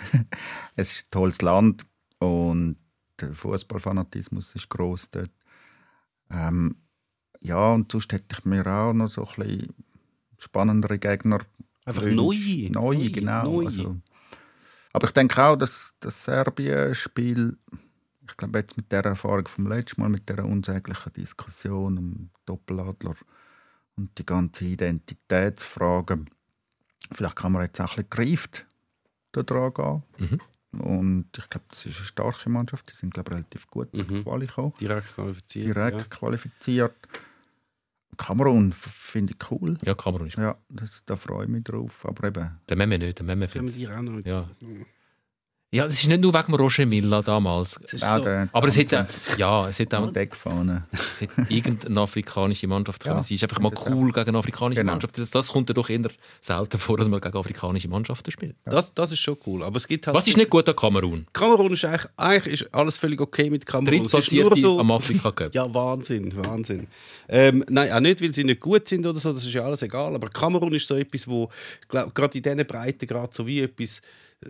es ist ein tolles Land und der Fußballfanatismus ist groß dort. Ähm, ja, und sonst hätte ich mir auch noch so ein bisschen spannendere Gegner Einfach neue. Neue, genau. Neue. Also, aber ich denke auch, dass das Serbien-Spiel, ich glaube jetzt mit der Erfahrung vom letzten Mal, mit der unsäglichen Diskussion um Doppeladler und die ganze Identitätsfrage, vielleicht kann man jetzt auch ein bisschen gereift da dran gehen. Mhm. Und ich glaube, das ist eine starke Mannschaft. Die sind glaube ich, relativ gut Mhm. Quali gekommen. Direkt qualifiziert. Direkt Ja. qualifiziert. Kamerun finde ich cool. Ja, Kamerun ist... Ja, das, da freue ich mich drauf. Aber eben, Der Memme nicht, der Memme find's- Ja. Ja, das ist nicht nur wegen Roger Milla damals. Auch so, der Aber es hätte, ja, es hätte auch Deckfahne. es hätte irgendeine afrikanische Mannschaft Ja, können sein. Es ist einfach mal cool gegen eine afrikanische Genau. Mannschaft. Das, das kommt ja doch eher selten vor, dass man gegen afrikanische Mannschaften spielt. das, das ist schon cool. Aber es gibt halt Was ist nicht gut an Kamerun? Kamerun ist eigentlich, eigentlich ist alles völlig okay mit Kamerun. Es ist nur Drittplatzierte so, am Afrika Cup. Ja, Wahnsinn, Wahnsinn. Ähm, nein, auch nicht, weil sie nicht gut sind oder so, das ist ja alles egal. Aber Kamerun ist so etwas, wo glaub, gerade in diesen Breiten gerade so wie etwas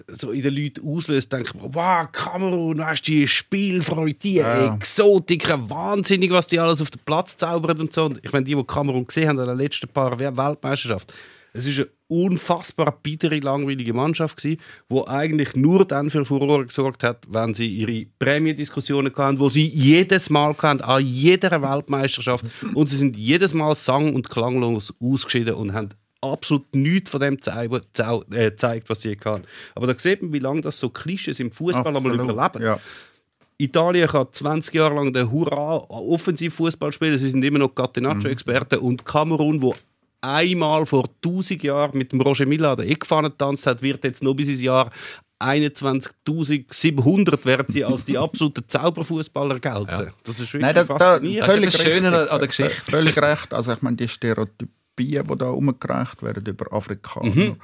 so in den Leuten auslöst, denkt man, wow, Kamerun, weißt du, die Spielfreude, die Ja. Exotiker, wahnsinnig, was die alles auf den Platz zaubern und so. Und ich meine, die, die Kamerun gesehen haben an den letzten paar Weltmeisterschaft, es ist eine unfassbar bittere, langweilige Mannschaft gewesen, die eigentlich nur dann für Furore gesorgt hat, wenn sie ihre Prämiendiskussionen hatten, wo sie jedes Mal hatten, an jeder Weltmeisterschaft und sie sind jedes Mal sang- und klanglos ausgeschieden und haben absolut nichts von dem äh, gezeigt, was sie hatten. Aber da sieht man, wie lange das so Klischees im Fußball einmal überleben. Ja. Italien kann 20 Jahre lang den Hurra Offensivfußball spielen. Sie sind immer noch Catenaccio-Experten. Und Kamerun, wo einmal vor 1000 Jahren mit dem Roger Milla an der Eckfahne getanzt hat, wird jetzt noch bis ins Jahr 21.700 werden sie als die absoluten Zauberfußballer gelten. Ja. Das ist wirklich Nein, da, da, faszinierend. Das ist das Schöne an der Geschichte. Völlig recht. Also ich meine, die Stereotypien, die da umgereicht werden über Afrikaner Mhm.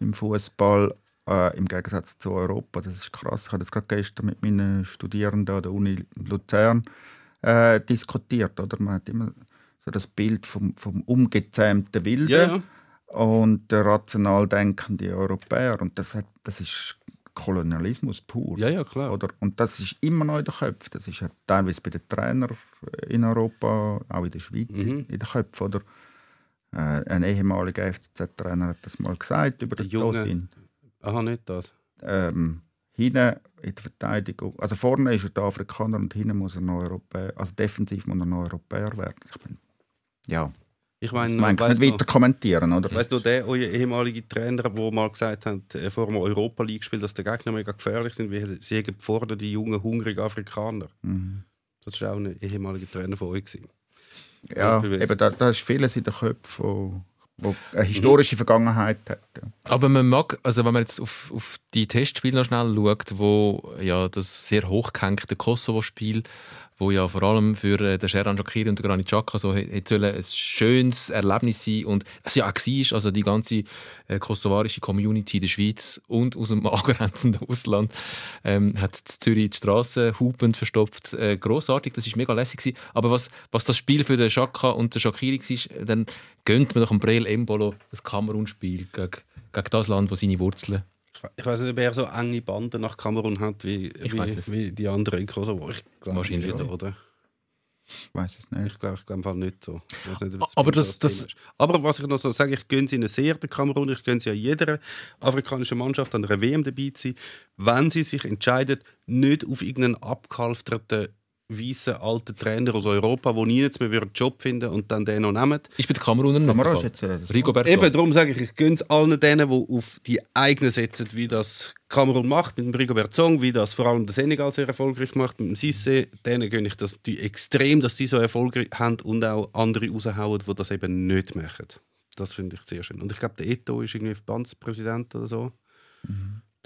im Fußball, äh, im Gegensatz zu Europa, das ist krass. Ich habe das gerade gestern mit meinen Studierenden an der Uni Luzern äh, diskutiert. Oder? Man hat immer so das Bild vom, vom umgezähmten Wilden ja, ja. und der rational denkende Europäer. Und das, hat, das ist Kolonialismus pur. ja, ja, klar. Oder? Und das ist immer noch in den Köpfen. Das ist ja teilweise bei den Trainern in Europa, auch in der Schweiz, Mhm. in den Köpfen. Oder? Äh, ein ehemaliger FCZ-Trainer hat das mal gesagt über den. Dosin. Aha, nicht das. Ähm, hinten in der Verteidigung, also vorne ist er der Afrikaner und hinten muss er noch Europäer, also defensiv muss er noch Europäer werden. Ich bin, ja, Ich meine, meine ich weiss nicht noch- weiter kommentieren, oder? Weißt du, der ehemalige Trainer, der mal gesagt hat, äh, vor dem Europa League gespielt, dass die Gegner mega gefährlich sind, weil sie haben die jungen, hungrigen Afrikaner. Mhm. Das war auch ein ehemaliger Trainer von euch. Gewesen. Ja, eben, da, da ist vieles in den Köpfen, wo, wo eine historische Vergangenheit hat. Ja. Aber man mag, also wenn man jetzt auf, auf die Testspiele noch schnell schaut, wo ja das sehr hochgehängte Kosovo-Spiel, wo ja vor allem für äh, den Sheran Shakiri und den Granit Xhaka so sollen ein schönes Erlebnis sein und es ja auch war, also die ganze äh, kosovarische Community in der Schweiz und aus dem angrenzenden Ausland ähm, hat Zürich die Straße hupend verstopft. Äh, grossartig, das ist mega lässig gewesen. Aber was, was das Spiel für den Xhaka und den Shakiri war, dann gönnt man doch am Breel Embolo das Kamerun-Spiel gegen, gegen das Land, das seine Wurzeln Ich, weiß nicht, ob er so enge Banden nach Kamerun hat wie, es. wie, wie die anderen in Kosovo. Ich glaube Wahrscheinlich nicht, schon. oder? Ich weiß es nicht. Ich glaube ich glaub nicht so. Nicht, ob Aber das- das-. Aber was ich noch so sage, ich gönne sie ihnen sehr, der Kamerun. Ich gönne sie an jeder afrikanischen Mannschaft an einer WM dabei zu sein, wenn sie sich entscheiden, nicht auf irgendeinen abgehalfterten weißen alten Trainer aus Europa, wo nie jetzt mehr einen Job finden und dann den noch nehmen. Ist bei Kamerun der ist Fall. jetzt, äh, Rigobert Eben, darum sage ich, ich gönne es allen denen, die auf die eigenen setzen, wie das Kamerun macht, mit dem Rigobert Song, wie das vor allem der Senegal sehr erfolgreich macht, mit dem Cissé, denen gönne ich das die extrem, dass die so Erfolg haben und auch andere raushauen, die das eben nicht machen. Das finde ich sehr schön. Und ich glaube, der Eto ist irgendwie Verbandspräsident oder so.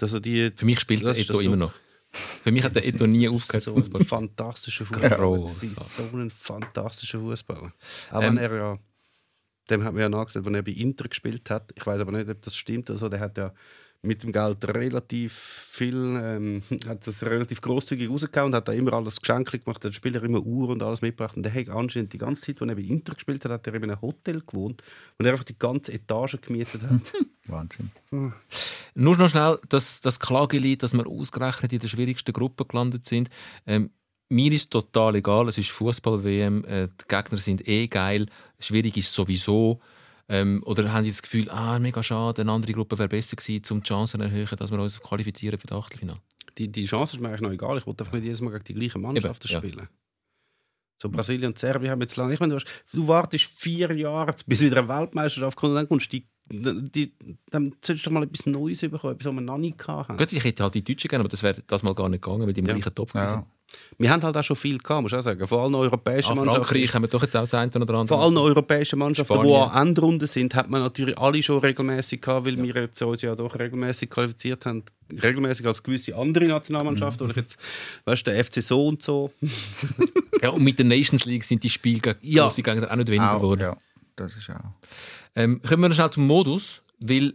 Also die, Für mich spielt Eto das so. immer noch. Für mich hat der Eto nie aufgehört. So ein fantastischer Fußballer. So ein fantastischer Fußballer. Auch Ähm, wenn er ja, dem hat man ja nachgesagt, wenn er bei Inter gespielt hat. Ich weiß aber nicht, ob das stimmt. Also, der hat ja mit dem Geld relativ viel, ähm, hat das relativ großzügig rausgehauen und hat da immer alles Geschenke gemacht, hat den Spieler immer Uhr und alles mitgebracht. Und der hat anscheinend die ganze Zeit, als er bei Inter gespielt hat, hat er in einem Hotel gewohnt und er einfach die ganze Etage gemietet hat. Wahnsinn. Nur noch schnell das, das Klagelied, dass wir ausgerechnet in der schwierigsten Gruppe gelandet sind. Ähm, mir ist total egal, es ist Fußball-WM, äh, die Gegner sind eh geil, schwierig ist sowieso. Ähm, oder haben die das Gefühl, ah, mega schade, eine andere Gruppe wäre besser gewesen, um die Chancen zu erhöhen, dass wir uns qualifizieren für das Achtelfinale? Die, die Chance ist mir eigentlich noch egal. Ich wollte einfach nicht jedes Mal gegen die gleichen Mannschaften Eben, ja. spielen. So Brasilien und Serbien haben jetzt lange. Ich meine, du, hast, du wartest vier Jahre, bis wieder eine Weltmeisterschaft kommt und dann kommst du die, die, dann solltest du doch mal etwas Neues bekommen, etwas, was wir noch nie hatten. Gut, ich hätte halt die Deutschen gerne, aber das wäre das mal gar nicht gegangen, weil die im Ja. gleichen Topf Ja. sind. Wir haben halt auch schon viel gehabt, muss ich auch sagen. Vor allem europäischen Ah, Mannschaften. Frankreich haben wir doch jetzt auch das eine oder andere. Vor allem europäischen Mannschaften, die an Endrunden sind, hat man natürlich alle schon regelmäßig gehabt, weil wir jetzt uns ja doch regelmäßig qualifiziert haben. Regelmäßig als gewisse andere Nationalmannschaften. Mhm. Oder jetzt, weißt du, der FC so und so. Ja, und mit der Nations League sind die Spiele gegen Ja. grosse Gegner auch nicht weniger geworden. ja, das ist auch. Ähm, kommen wir noch schnell zum Modus, weil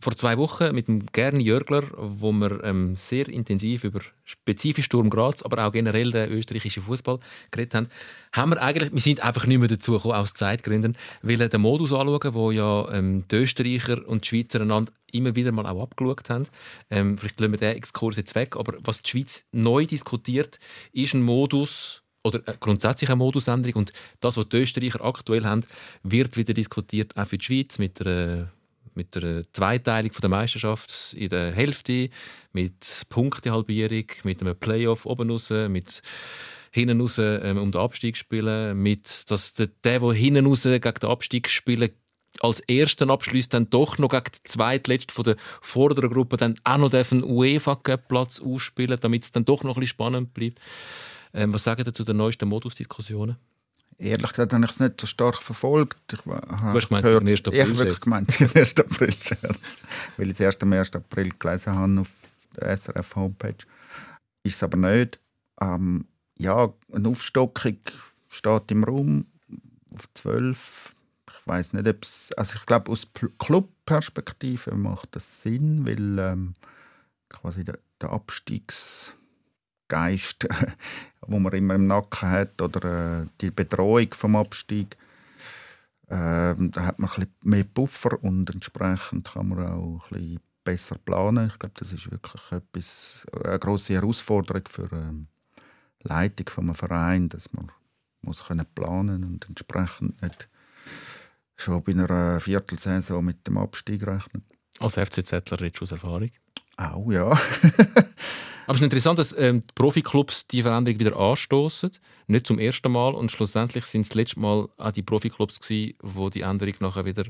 vor zwei Wochen mit dem Gerni Jörgler, wo wir ähm, sehr intensiv über spezifisch Sturm Graz, aber auch generell den österreichischen Fußball geredet haben, haben wir eigentlich, wir sind einfach nicht mehr dazu gekommen, aus Zeitgründen, weil den Modus anschauen, wo ja ähm, die Österreicher und die Schweizer einander immer wieder mal auch abgeschaut haben. Ähm, vielleicht lassen wir den Exkurs jetzt weg, aber was die Schweiz neu diskutiert, ist ein Modus, oder äh, grundsätzlich eine Modusänderung. Und das, was die Österreicher aktuell haben, wird wieder diskutiert, auch für die Schweiz, mit der, mit der Zweiteilung der Meisterschaft in der Hälfte, mit Punktehalbierung, mit einem Playoff oben raus, mit hinten raus ähm, um den Abstieg spielen, mit dass der, der, der hinten raus gegen den Abstieg spielen als ersten Abschluss dann doch noch gegen den zweitletzten von der vorderen Gruppe dann auch noch einen UEFA Cup Platz ausspielen, damit es dann doch noch ein bisschen spannend bleibt. Ähm, was sagen Sie zu den neuesten Modusdiskussionen? Ehrlich gesagt habe ich es nicht so stark verfolgt. Ich du hast gemeint, sind 1. April Ich habe wirklich gemeint, sie sind 1. April Scherz. Weil ich es erst am 1. April gelesen habe auf der SRF-Homepage. Ist es aber nicht. Ähm, ja, eine Aufstockung steht im Raum auf 12. Ich weiß nicht, ob es. Also, ich glaube, aus Clubperspektive macht das Sinn, weil ähm, quasi der, der Abstiegsgeist, wo man immer im Nacken hat, oder äh, die Bedrohung vom Abstieg, ähm, da hat man ein bisschen mehr Puffer und entsprechend kann man auch ein bisschen besser planen. Ich glaube, das ist wirklich etwas, eine große Herausforderung für ähm, die Leitung von einem Verein, dass man muss können planen und entsprechend nicht schon bei einer Viertelsaison mit dem Abstieg rechnen. Als FCZler redest du aus Erfahrung. Auch ja. Aber es ist interessant, dass ähm, die Profiklubs die Veränderung wieder anstoßen. Nicht zum ersten Mal. Und schlussendlich sind es das letzte Mal auch die Profiklubs, die die Änderung nachher wieder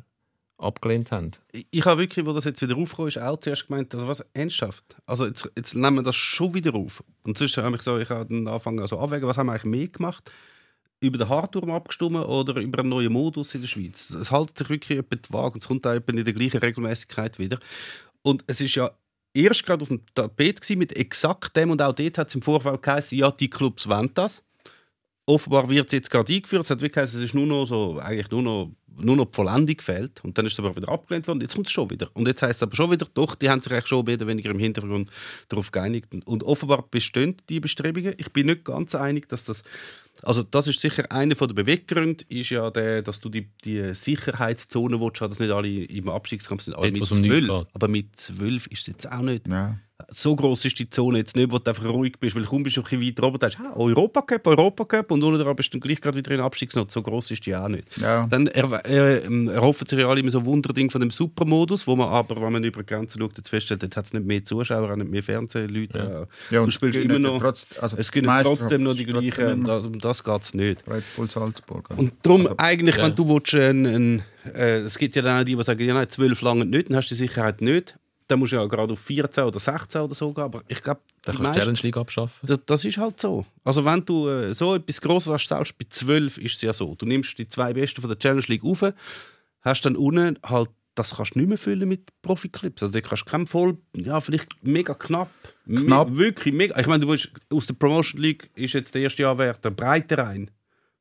abgelehnt haben. Ich, ich habe wirklich, wo das jetzt wieder aufgekommen ist, auch zuerst gemeint, also was, ernsthaft? Also jetzt, jetzt nehmen wir das schon wieder auf. Und sonst habe ich so, ich habe dann angefangen also abwägen, was haben wir eigentlich mehr gemacht? Über den Hardturm abgestimmt oder über einen neuen Modus in der Schweiz? Es haltet sich wirklich etwa die Waage und es kommt auch in der gleichen Regelmäßigkeit wieder. Und es ist ja erst gerade auf dem Tapet mit exakt dem und auch dort hat es im Vorfall geheißen, ja, die Clubs wollen das. Offenbar wird es jetzt gerade eingeführt. Es hat wirklich geheißen, es ist nur noch so, eigentlich nur noch, nur noch die Vollendung gefehlt. Und dann ist es aber wieder abgelehnt worden. Jetzt kommt es schon wieder. Und jetzt heißt es aber schon wieder, doch, die haben sich eigentlich schon mehr oder weniger im Hintergrund darauf geeinigt. Und offenbar bestehen die Bestrebungen. Ich bin nicht ganz einig, dass das also das ist sicher einer der Beweggründe, ist ja der, dass du die, die Sicherheitszone willst, dass nicht alle im Abstiegskampf sind, alle Dort, mit um aber mit zwölf ist es jetzt auch nicht. ja. So groß ist die Zone jetzt nicht, wo du einfach ruhig bist, weil kaum bist du ein bisschen weiter oben, da hast ah, Europacup, Europacup und unten dran bist du gleich gerade wieder in Abstiegsnot. So groß ist die auch nicht. Ja. Dann er, er, ähm, erhoffen sich ja alle immer so Wunderding von dem Supermodus, wo man aber, wenn man über die Grenzen schaut, jetzt feststellt, dort hat es nicht mehr Zuschauer, auch nicht mehr Fernsehleute. Ja. Ja, du und spielst es immer noch, trotz- also es gibt trotzdem noch die gleichen, trotzdem um das geht es nicht. Salzburg. Und darum Also, eigentlich, wenn du willst, ein, ein, äh, es gibt ja dann auch die, die sagen, ja, nein, zwölf lange nicht, dann hast du die Sicherheit nicht. Dann musst du ja gerade auf 14 oder 16 oder so gehen. Aber ich glaube, die kannst du die meisten- Challenge League abschaffen. das, das ist halt so. Also wenn du äh, so etwas Grosses hast, selbst bei 12 ist es ja so. Du nimmst die zwei Besten von der Challenge League auf, hast dann unten halt das kannst du nicht mehr füllen mit Profi-Clips. Also, da kannst du keinen voll, ja, vielleicht mega knapp. Knapp. Me wirklich mega. Ich meine, du bist, aus der Promotion League ist jetzt der erste Jahr wert der Breite rein,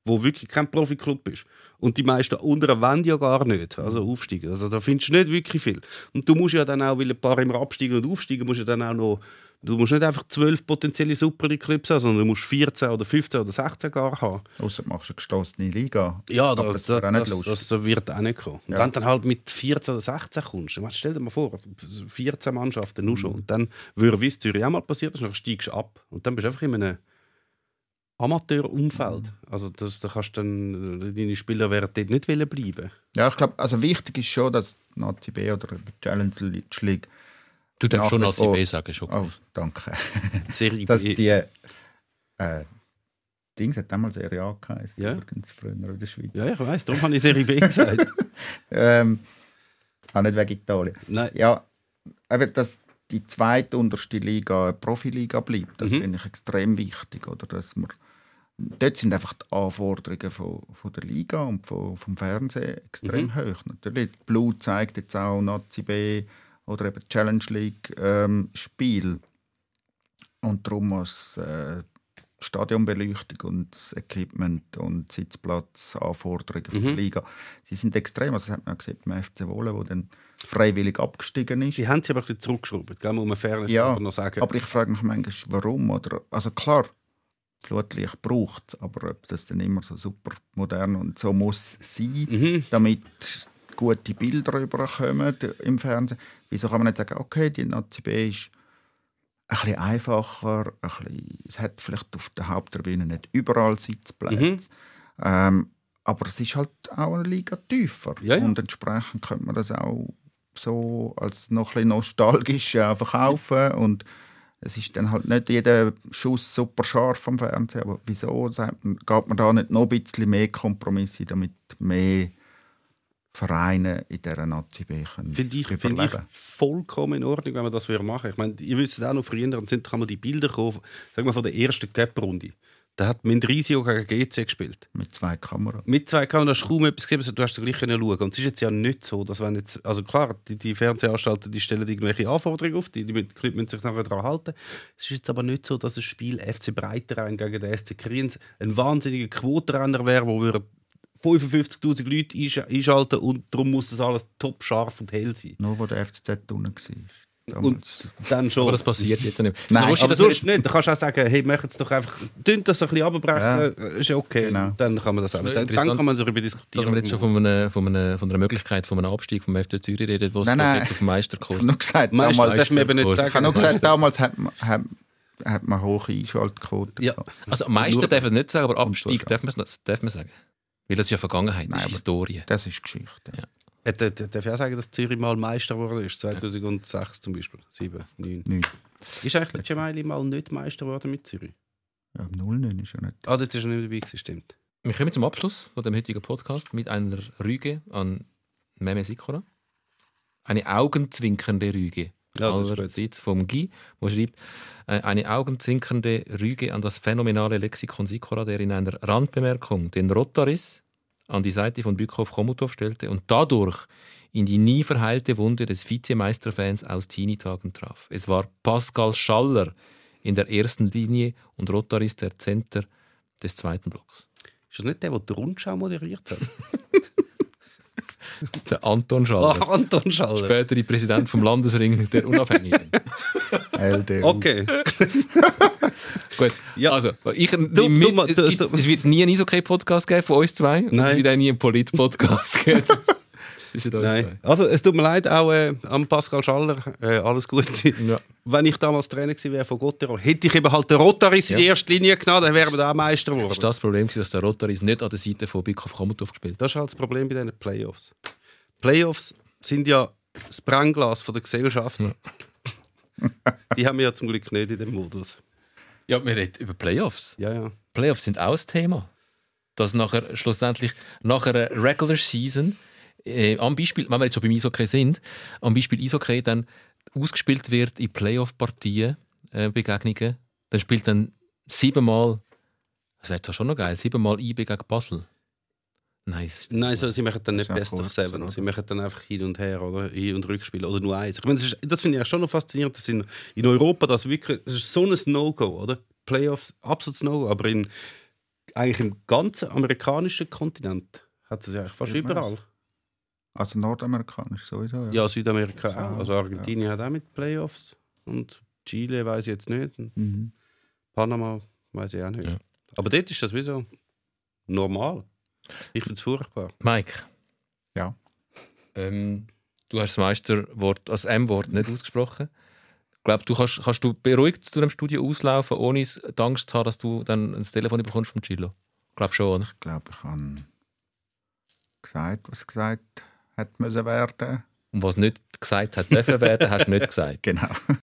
wo wirklich kein Profi-Club ist. Und die meisten unteren wollen ja gar nicht, also aufsteigen. Also da findest du nicht wirklich viel. Und du musst ja dann auch, weil ein paar immer absteigen und aufsteigen, musst du dann auch noch, du musst nicht einfach zwölf potenzielle Super League-Clips haben, sondern du musst 14 oder 15 oder 16 gar haben. Außer du machst eine gestossene Liga. Ja, da, das auch nicht das, das wird auch nicht kommen. Und Ja. wenn du dann halt mit 14 oder 16 kommst, dann stell dir mal vor, 14 Mannschaften nur schon. Mhm. Und dann würde, wie es Zürich auch mal passiert ist, dann steigst du ab. Und dann bist du einfach in einem Amateurumfeld. Also das, da kannst du dann, äh, deine Spieler werden dort nicht wollen bleiben. Ja, ich glaube, also wichtig ist schon, dass die Nazi B oder die Challenge League. Du darfst schon Nazi B sagen, schon. Oh, danke. Serie dass die. Äh, Dings hat damals Serie A geheißen, Ja. übrigens früher in der Schweiz. Ja, ich weiß, darum habe ich Serie B gesagt. Ähm, auch nicht wegen Italien. Nein. Ja, eben, dass die zweite unterste Liga eine Profiliga bleibt, das Mhm. finde ich extrem wichtig. Oder? Dass man, dort sind einfach die Anforderungen von, von der Liga und von, vom Fernsehen extrem Mhm. hoch. Natürlich, Blue zeigt jetzt auch Nazi B oder eben Challenge League ähm, Spiel. Und darum muss äh, Stadionbeleuchtung und das Equipment und Sitzplatzanforderungen von der Mhm. Liga, sie sind extrem. Also das hat man auch gesehen beim FC Wohlen, wo dann freiwillig abgestiegen ist. Sie haben sie aber ein bisschen zurückgeschraubt, gell? muss man fairness Ja, aber noch sagen. Aber ich frage mich manchmal, warum. Oder, also klar, Flutlicht braucht es, aber ob das dann immer so super modern und so muss sein, Mhm. damit gute Bilder rüberkommen im Fernsehen. Wieso kann man nicht sagen, okay, die Nazi B ist ein bisschen einfacher, ein bisschen, es hat vielleicht auf der Haupttribüne nicht überall Sitzplätze, Mhm. ähm, aber es ist halt auch eine Liga tiefer Ja, ja. und entsprechend könnte man das auch so als noch ein bisschen nostalgisch verkaufen und es ist dann halt nicht jeder Schuss super scharf am Fernsehen, aber wieso geht man da nicht noch ein bisschen mehr Kompromisse, damit mehr Vereine in dieser Nazi können Finde ich, find ich vollkommen in Ordnung, wenn man das machen würde. Ich meine, ihr wisst auch noch, früher sind kann man die Bilder kommen, sagen wir von der ersten Cup-Runde. Da hat Mendrisio gegen GC gespielt. Mit zwei Kameras. Mit zwei Kameras hast du kaum etwas gegeben, also du hast gleich können schauen. Und es ist jetzt ja nicht so, dass wenn jetzt, also klar, die, die Fernsehanstalten, die stellen irgendwelche Anforderungen auf, die, die Leute müssen sich nachher daran halten. Es ist jetzt aber nicht so, dass das Spiel FC Breiterein gegen den SC Kriens ein wahnsinniger Quotenrenner wäre, wo wir 55'000 Leute einsch- einschalten und darum muss das alles top scharf und hell sein. Nur wo der FCZ unten war. Und Damals. dann schon. Aber das passiert jetzt nicht. Nein, Lustig, aber sonst nicht. Da kannst du auch sagen, hey, machen es doch einfach, dünnt das ein bisschen abbrechen, ist ja okay. Genau. Dann kann man das auch. Dann, dann kann man darüber diskutieren. Dass wir jetzt schon von einer, von einer, von einer Möglichkeit von einem Abstieg vom FC Zürich reden, wo es Nein, doch nein. jetzt auf den Meisterkurs Ich habe noch gesagt, Meister, damals, darfst du mir eben nicht Ich habe noch gesagt, damals hat man, hat, hat man hohe Einschaltquoten. Ja. Also Meister darf man nicht sagen, aber Und Abstieg darf man, das darf man sagen. Weil das ist ja Vergangenheit, das Nein, ist Historie. Das ist Geschichte. Ja. Äh, da- da- Darf ich auch sagen, dass Zürich mal Meister geworden ist? 2006 zum Beispiel. 7, 9. Nicht. Ist eigentlich der Gemeili mal nicht Meister geworden mit Zürich? Ja, 09 ist ja nicht. Ah, dort ist er nicht dabei gewesen, stimmt. Wir kommen zum Abschluss von dem heutigen Podcast mit einer Rüge an Meme Sikora. Eine augenzwinkernde Rüge. Ja, das. Allerseits vom Guy, der schreibt, äh, eine augenzwinkernde Rüge an das phänomenale Lexikon Sikora, der in einer Randbemerkung den Rotaris an die Seite von Bückhoff Chomutov stellte und dadurch in die nie verheilte Wunde des Vizemeisterfans aus Teenie-Tagen traf. Es war Pascal Schaller in der ersten Linie und Rotaris der Center des zweiten Blocks. Ist das nicht der, der die Rundschau moderiert hat? Der Anton Schaller. Ah, Anton Schaller. Spätere Präsident vom Landesring der Unabhängigen. LDU. Okay. Gut, Ja. also ich Du- mit, du es, gibt, du- es wird nie einen Eishockey-Podcast geben von uns zwei und Nein. es wird auch nie einen Polit-Podcast geben. Zwischen uns Nein. Also, es tut mir leid, auch äh, am Pascal Schaller, äh, alles Gute. zwei. Ja. Wenn ich damals Trainer gewesen wäre von Gottero, hätte ich eben halt den Rotaris in die erste Linie genommen, dann wären wir da auch Meister geworden. Das war das Problem, dass der Rotaris nicht an der Seite von Bikoff Chomutov gespielt hat. Das ist halt das Problem bei diesen Playoffs. Playoffs sind ja das Brennglas von der Gesellschaft. Die haben wir ja zum Glück nicht in dem Modus. Ja, wir reden über Playoffs. Ja, ja. Playoffs sind auch das Thema. Dass nachher schlussendlich nach einer Regular Season, äh, am Beispiel, wenn wir jetzt schon beim Eishockey sind, am Beispiel Eishockey dann ausgespielt wird in Playoff-Partien, äh, Begegnungen, dann spielt dann siebenmal, das wäre doch schon noch geil, siebenmal IB gegen Basel. Nein, ist Nein, so, sie machen dann nicht Best of Seven. oder? Sie machen dann einfach hin und her oder hin und Rückspiel oder nur eins. Ich meine, das, das finde ich eigentlich schon noch faszinierend, dass in, in Europa das wirklich das ist so ein No-Go, oder? Playoffs, absolutes No-Go. Aber in, eigentlich im ganzen amerikanischen Kontinent hat es ja eigentlich fast überall. Also nordamerikanisch sowieso. Ja. Ja, Südamerika Ja, auch. Also Argentinien hat auch mit Playoffs. Und Chile weiß ich jetzt nicht. Mhm. Panama weiß ich auch nicht. Ja. Aber dort ist das wie so normal. Ich finde es furchtbar. Mike. Ja. Ähm, du hast das Meisterwort, das M-Wort nicht ausgesprochen. Ich glaube, du kannst, kannst du beruhigt zu dem Studio auslaufen, ohne Angst zu haben, dass du dann ein Telefon bekommst vom Chilo. Ich glaube schon, oder? Ich glaube, ich habe gesagt, was gesagt hat müssen werden. Und was nicht gesagt hat dürfen werden, hast du nicht gesagt. Genau.